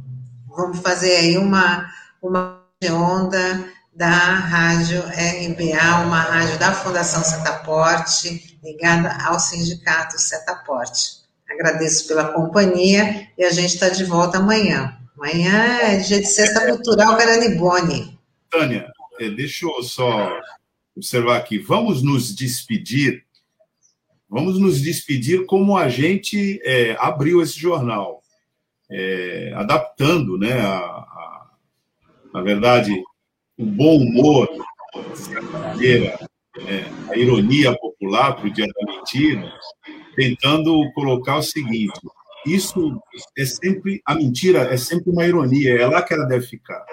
Vamos fazer aí uma, uma onda da Rádio RBA, uma rádio da Fundação Setaporte, ligada ao Sindicato Setaporte. Agradeço pela companhia e a gente está de volta amanhã. Amanhã é dia de Sexta Cultural Caranibone. Tânia, é, deixa eu só observar aqui. Vamos nos despedir. Vamos nos despedir como a gente é, abriu esse jornal, é, adaptando, né, a, a, na verdade, o bom humor, a, é, a ironia popular para o dia da mentira, tentando colocar o seguinte: isso é sempre a mentira é sempre uma ironia, é lá que ela deve ficar.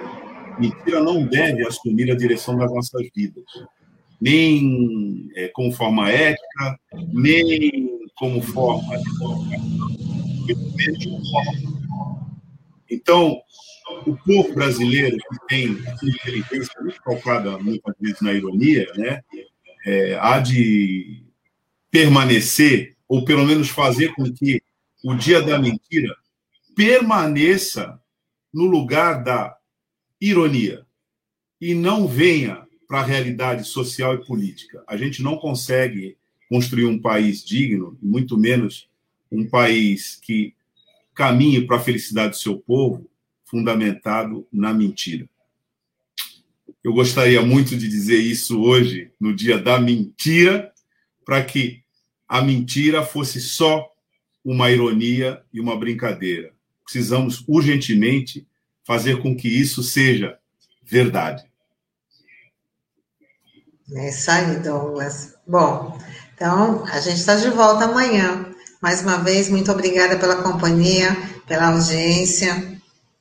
Mentira não deve assumir a direção das nossas vidas, nem é, como forma ética, nem como forma de Então, o povo brasileiro que tem inteligência muito calcada muitas vezes na ironia, né, é, há de permanecer, ou pelo menos fazer com que o dia da mentira permaneça no lugar da ironia e não venha para a realidade social e política. A gente não consegue construir um país digno, muito menos um país que caminhe para a felicidade do seu povo, fundamentado na mentira. Eu gostaria muito de dizer isso hoje, no dia da mentira, para que a mentira fosse só uma ironia e uma brincadeira. Precisamos urgentemente fazer com que isso seja verdade. É isso aí, Douglas. Bom, então a gente está de volta amanhã. Mais uma vez, muito obrigada pela companhia, pela audiência.